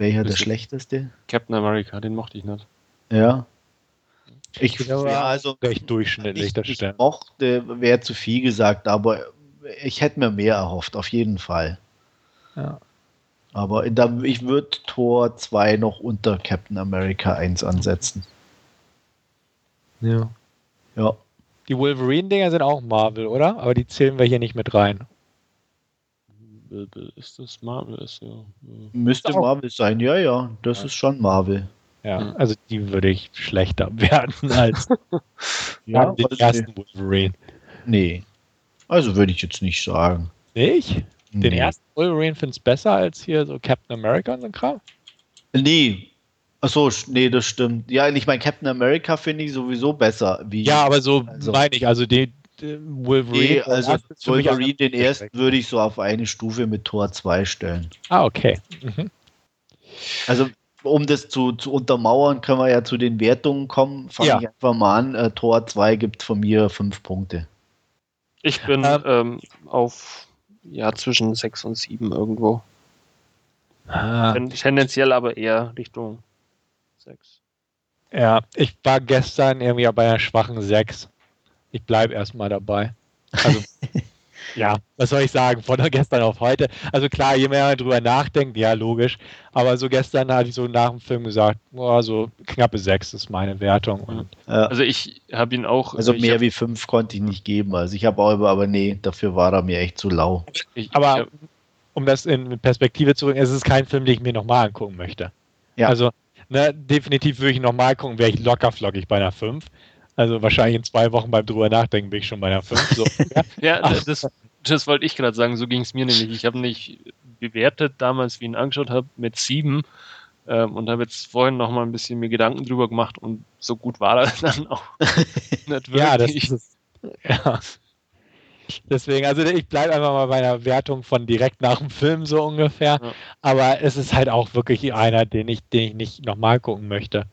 Welcher der schlechteste? Captain America, den mochte ich nicht. Ja. Ich glaube, ja, also recht durchschnittlich, ich. Ich mochte, wäre zu viel gesagt, aber ich hätte mir mehr erhofft, auf jeden Fall. Ja. Aber da, ich würde Tor 2 noch unter Captain America 1 ansetzen. Ja. Ja. Die Wolverine-Dinger sind auch Marvel, oder? Aber die zählen wir hier nicht mit rein. Ist das Marvel? Ist ja, Müsste auch. Marvel sein, ja, ja. Das ja. ist schon Marvel. Ja, also die würde ich schlechter werden als ja, den ersten Wolverine. Nee. Also würde ich jetzt nicht sagen. Nicht? Den nee. ersten Wolverine findest du besser als hier so Captain America und so ein Kram? Nee. Achso, nee, das stimmt. Ja, ich meine, Captain America finde ich sowieso besser. Wie, ja, aber so also, meine ich. Also die, Wolverine. Nee, also Wolverine, den ersten würde ich so auf eine Stufe mit Tor 2 stellen. Ah, okay. Mhm. Also, um das zu, zu untermauern, können wir ja zu den Wertungen kommen. Fange ja. ich einfach mal an. Äh, Tor 2 gibt von mir 5 Punkte. Ich bin ähm, ähm, auf ja, zwischen 6 und 7 irgendwo. Ah. Tendenziell aber eher Richtung 6. Ja, ich war gestern irgendwie bei einer schwachen 6 ich bleibe erstmal dabei. Also, ja, was soll ich sagen, von gestern auf heute. Also klar, je mehr man drüber nachdenkt, ja, logisch. Aber so gestern hatte ich so nach dem Film gesagt, oh, so knappe sechs ist meine Wertung. Und, also ich habe ihn auch. Also mehr hab, wie fünf konnte ich nicht geben. Also ich habe auch, aber nee, dafür war er mir echt zu lau. Ich, aber um das in Perspektive zu bringen, es ist kein Film, den ich mir nochmal angucken möchte. Ja. Also ne, definitiv würde ich nochmal gucken, wäre ich locker flockig bei einer 5. Also wahrscheinlich in zwei Wochen beim drüber nachdenken bin ich schon bei der 5. So. ja, das, das wollte ich gerade sagen, so ging es mir nämlich. Ich habe nicht bewertet damals, wie ich ihn angeschaut habe, mit 7 ähm, und habe jetzt vorhin noch mal ein bisschen mir Gedanken drüber gemacht und so gut war er dann auch nicht wirklich. Ja, das ist, ja. Deswegen, also ich bleibe einfach mal bei einer Wertung von direkt nach dem Film so ungefähr. Ja. Aber es ist halt auch wirklich einer, den ich, den ich nicht nochmal gucken möchte.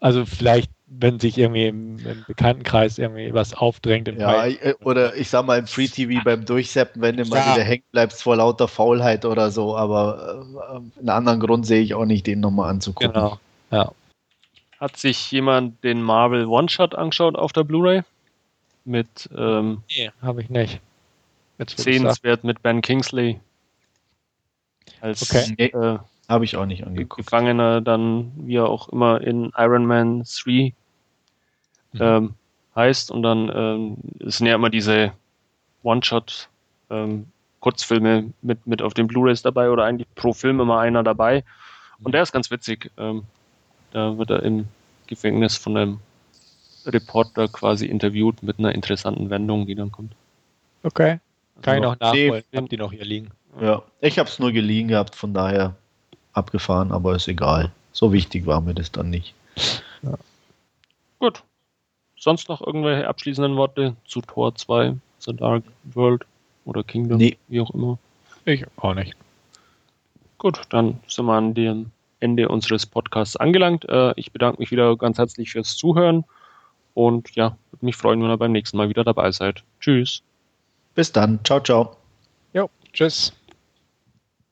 Also vielleicht wenn sich irgendwie im, im, Bekanntenkreis irgendwie was aufdrängt. ja, äh, oder ich sag mal im Free TV beim Durchseppen, wenn du mal ja. wieder hängen bleibst vor lauter Faulheit oder so, aber äh, einen anderen Grund sehe ich auch nicht, den nochmal anzugucken. Genau, ja. Hat sich jemand den Marvel One-Shot angeschaut auf der Blu-ray? Mit, ähm, nee, habe ich nicht. Sehenswert mit Ben Kingsley. Als okay. äh, habe ich auch nicht angeguckt. Gefangener dann, wie er auch immer in Iron Man 3 mhm. ähm, heißt. Und dann ähm, sind ja immer diese One-Shot ähm, Kurzfilme mit, mit auf den Blu-rays dabei oder eigentlich pro Film immer einer dabei. Und der ist ganz witzig. Ähm, da wird er im Gefängnis von einem Reporter quasi interviewt mit einer interessanten Wendung, die dann kommt. Okay. Kann also ich noch nachholen. Nee, Habt die noch hier liegen? Ja, ich habe es nur geliehen gehabt, von daher abgefahren, aber ist egal. So wichtig war mir das dann nicht. Ja. Gut. Sonst noch irgendwelche abschließenden Worte zu Tor 2, The Dark World oder Kingdom, nee. wie auch immer? Ich auch nicht. Gut, dann sind wir an dem Ende unseres Podcasts angelangt. Äh, ich bedanke mich wieder ganz herzlich fürs Zuhören und ja, würde mich freuen, wenn ihr beim nächsten Mal wieder dabei seid. Tschüss. Bis dann. Ciao, ciao. Jo, tschüss.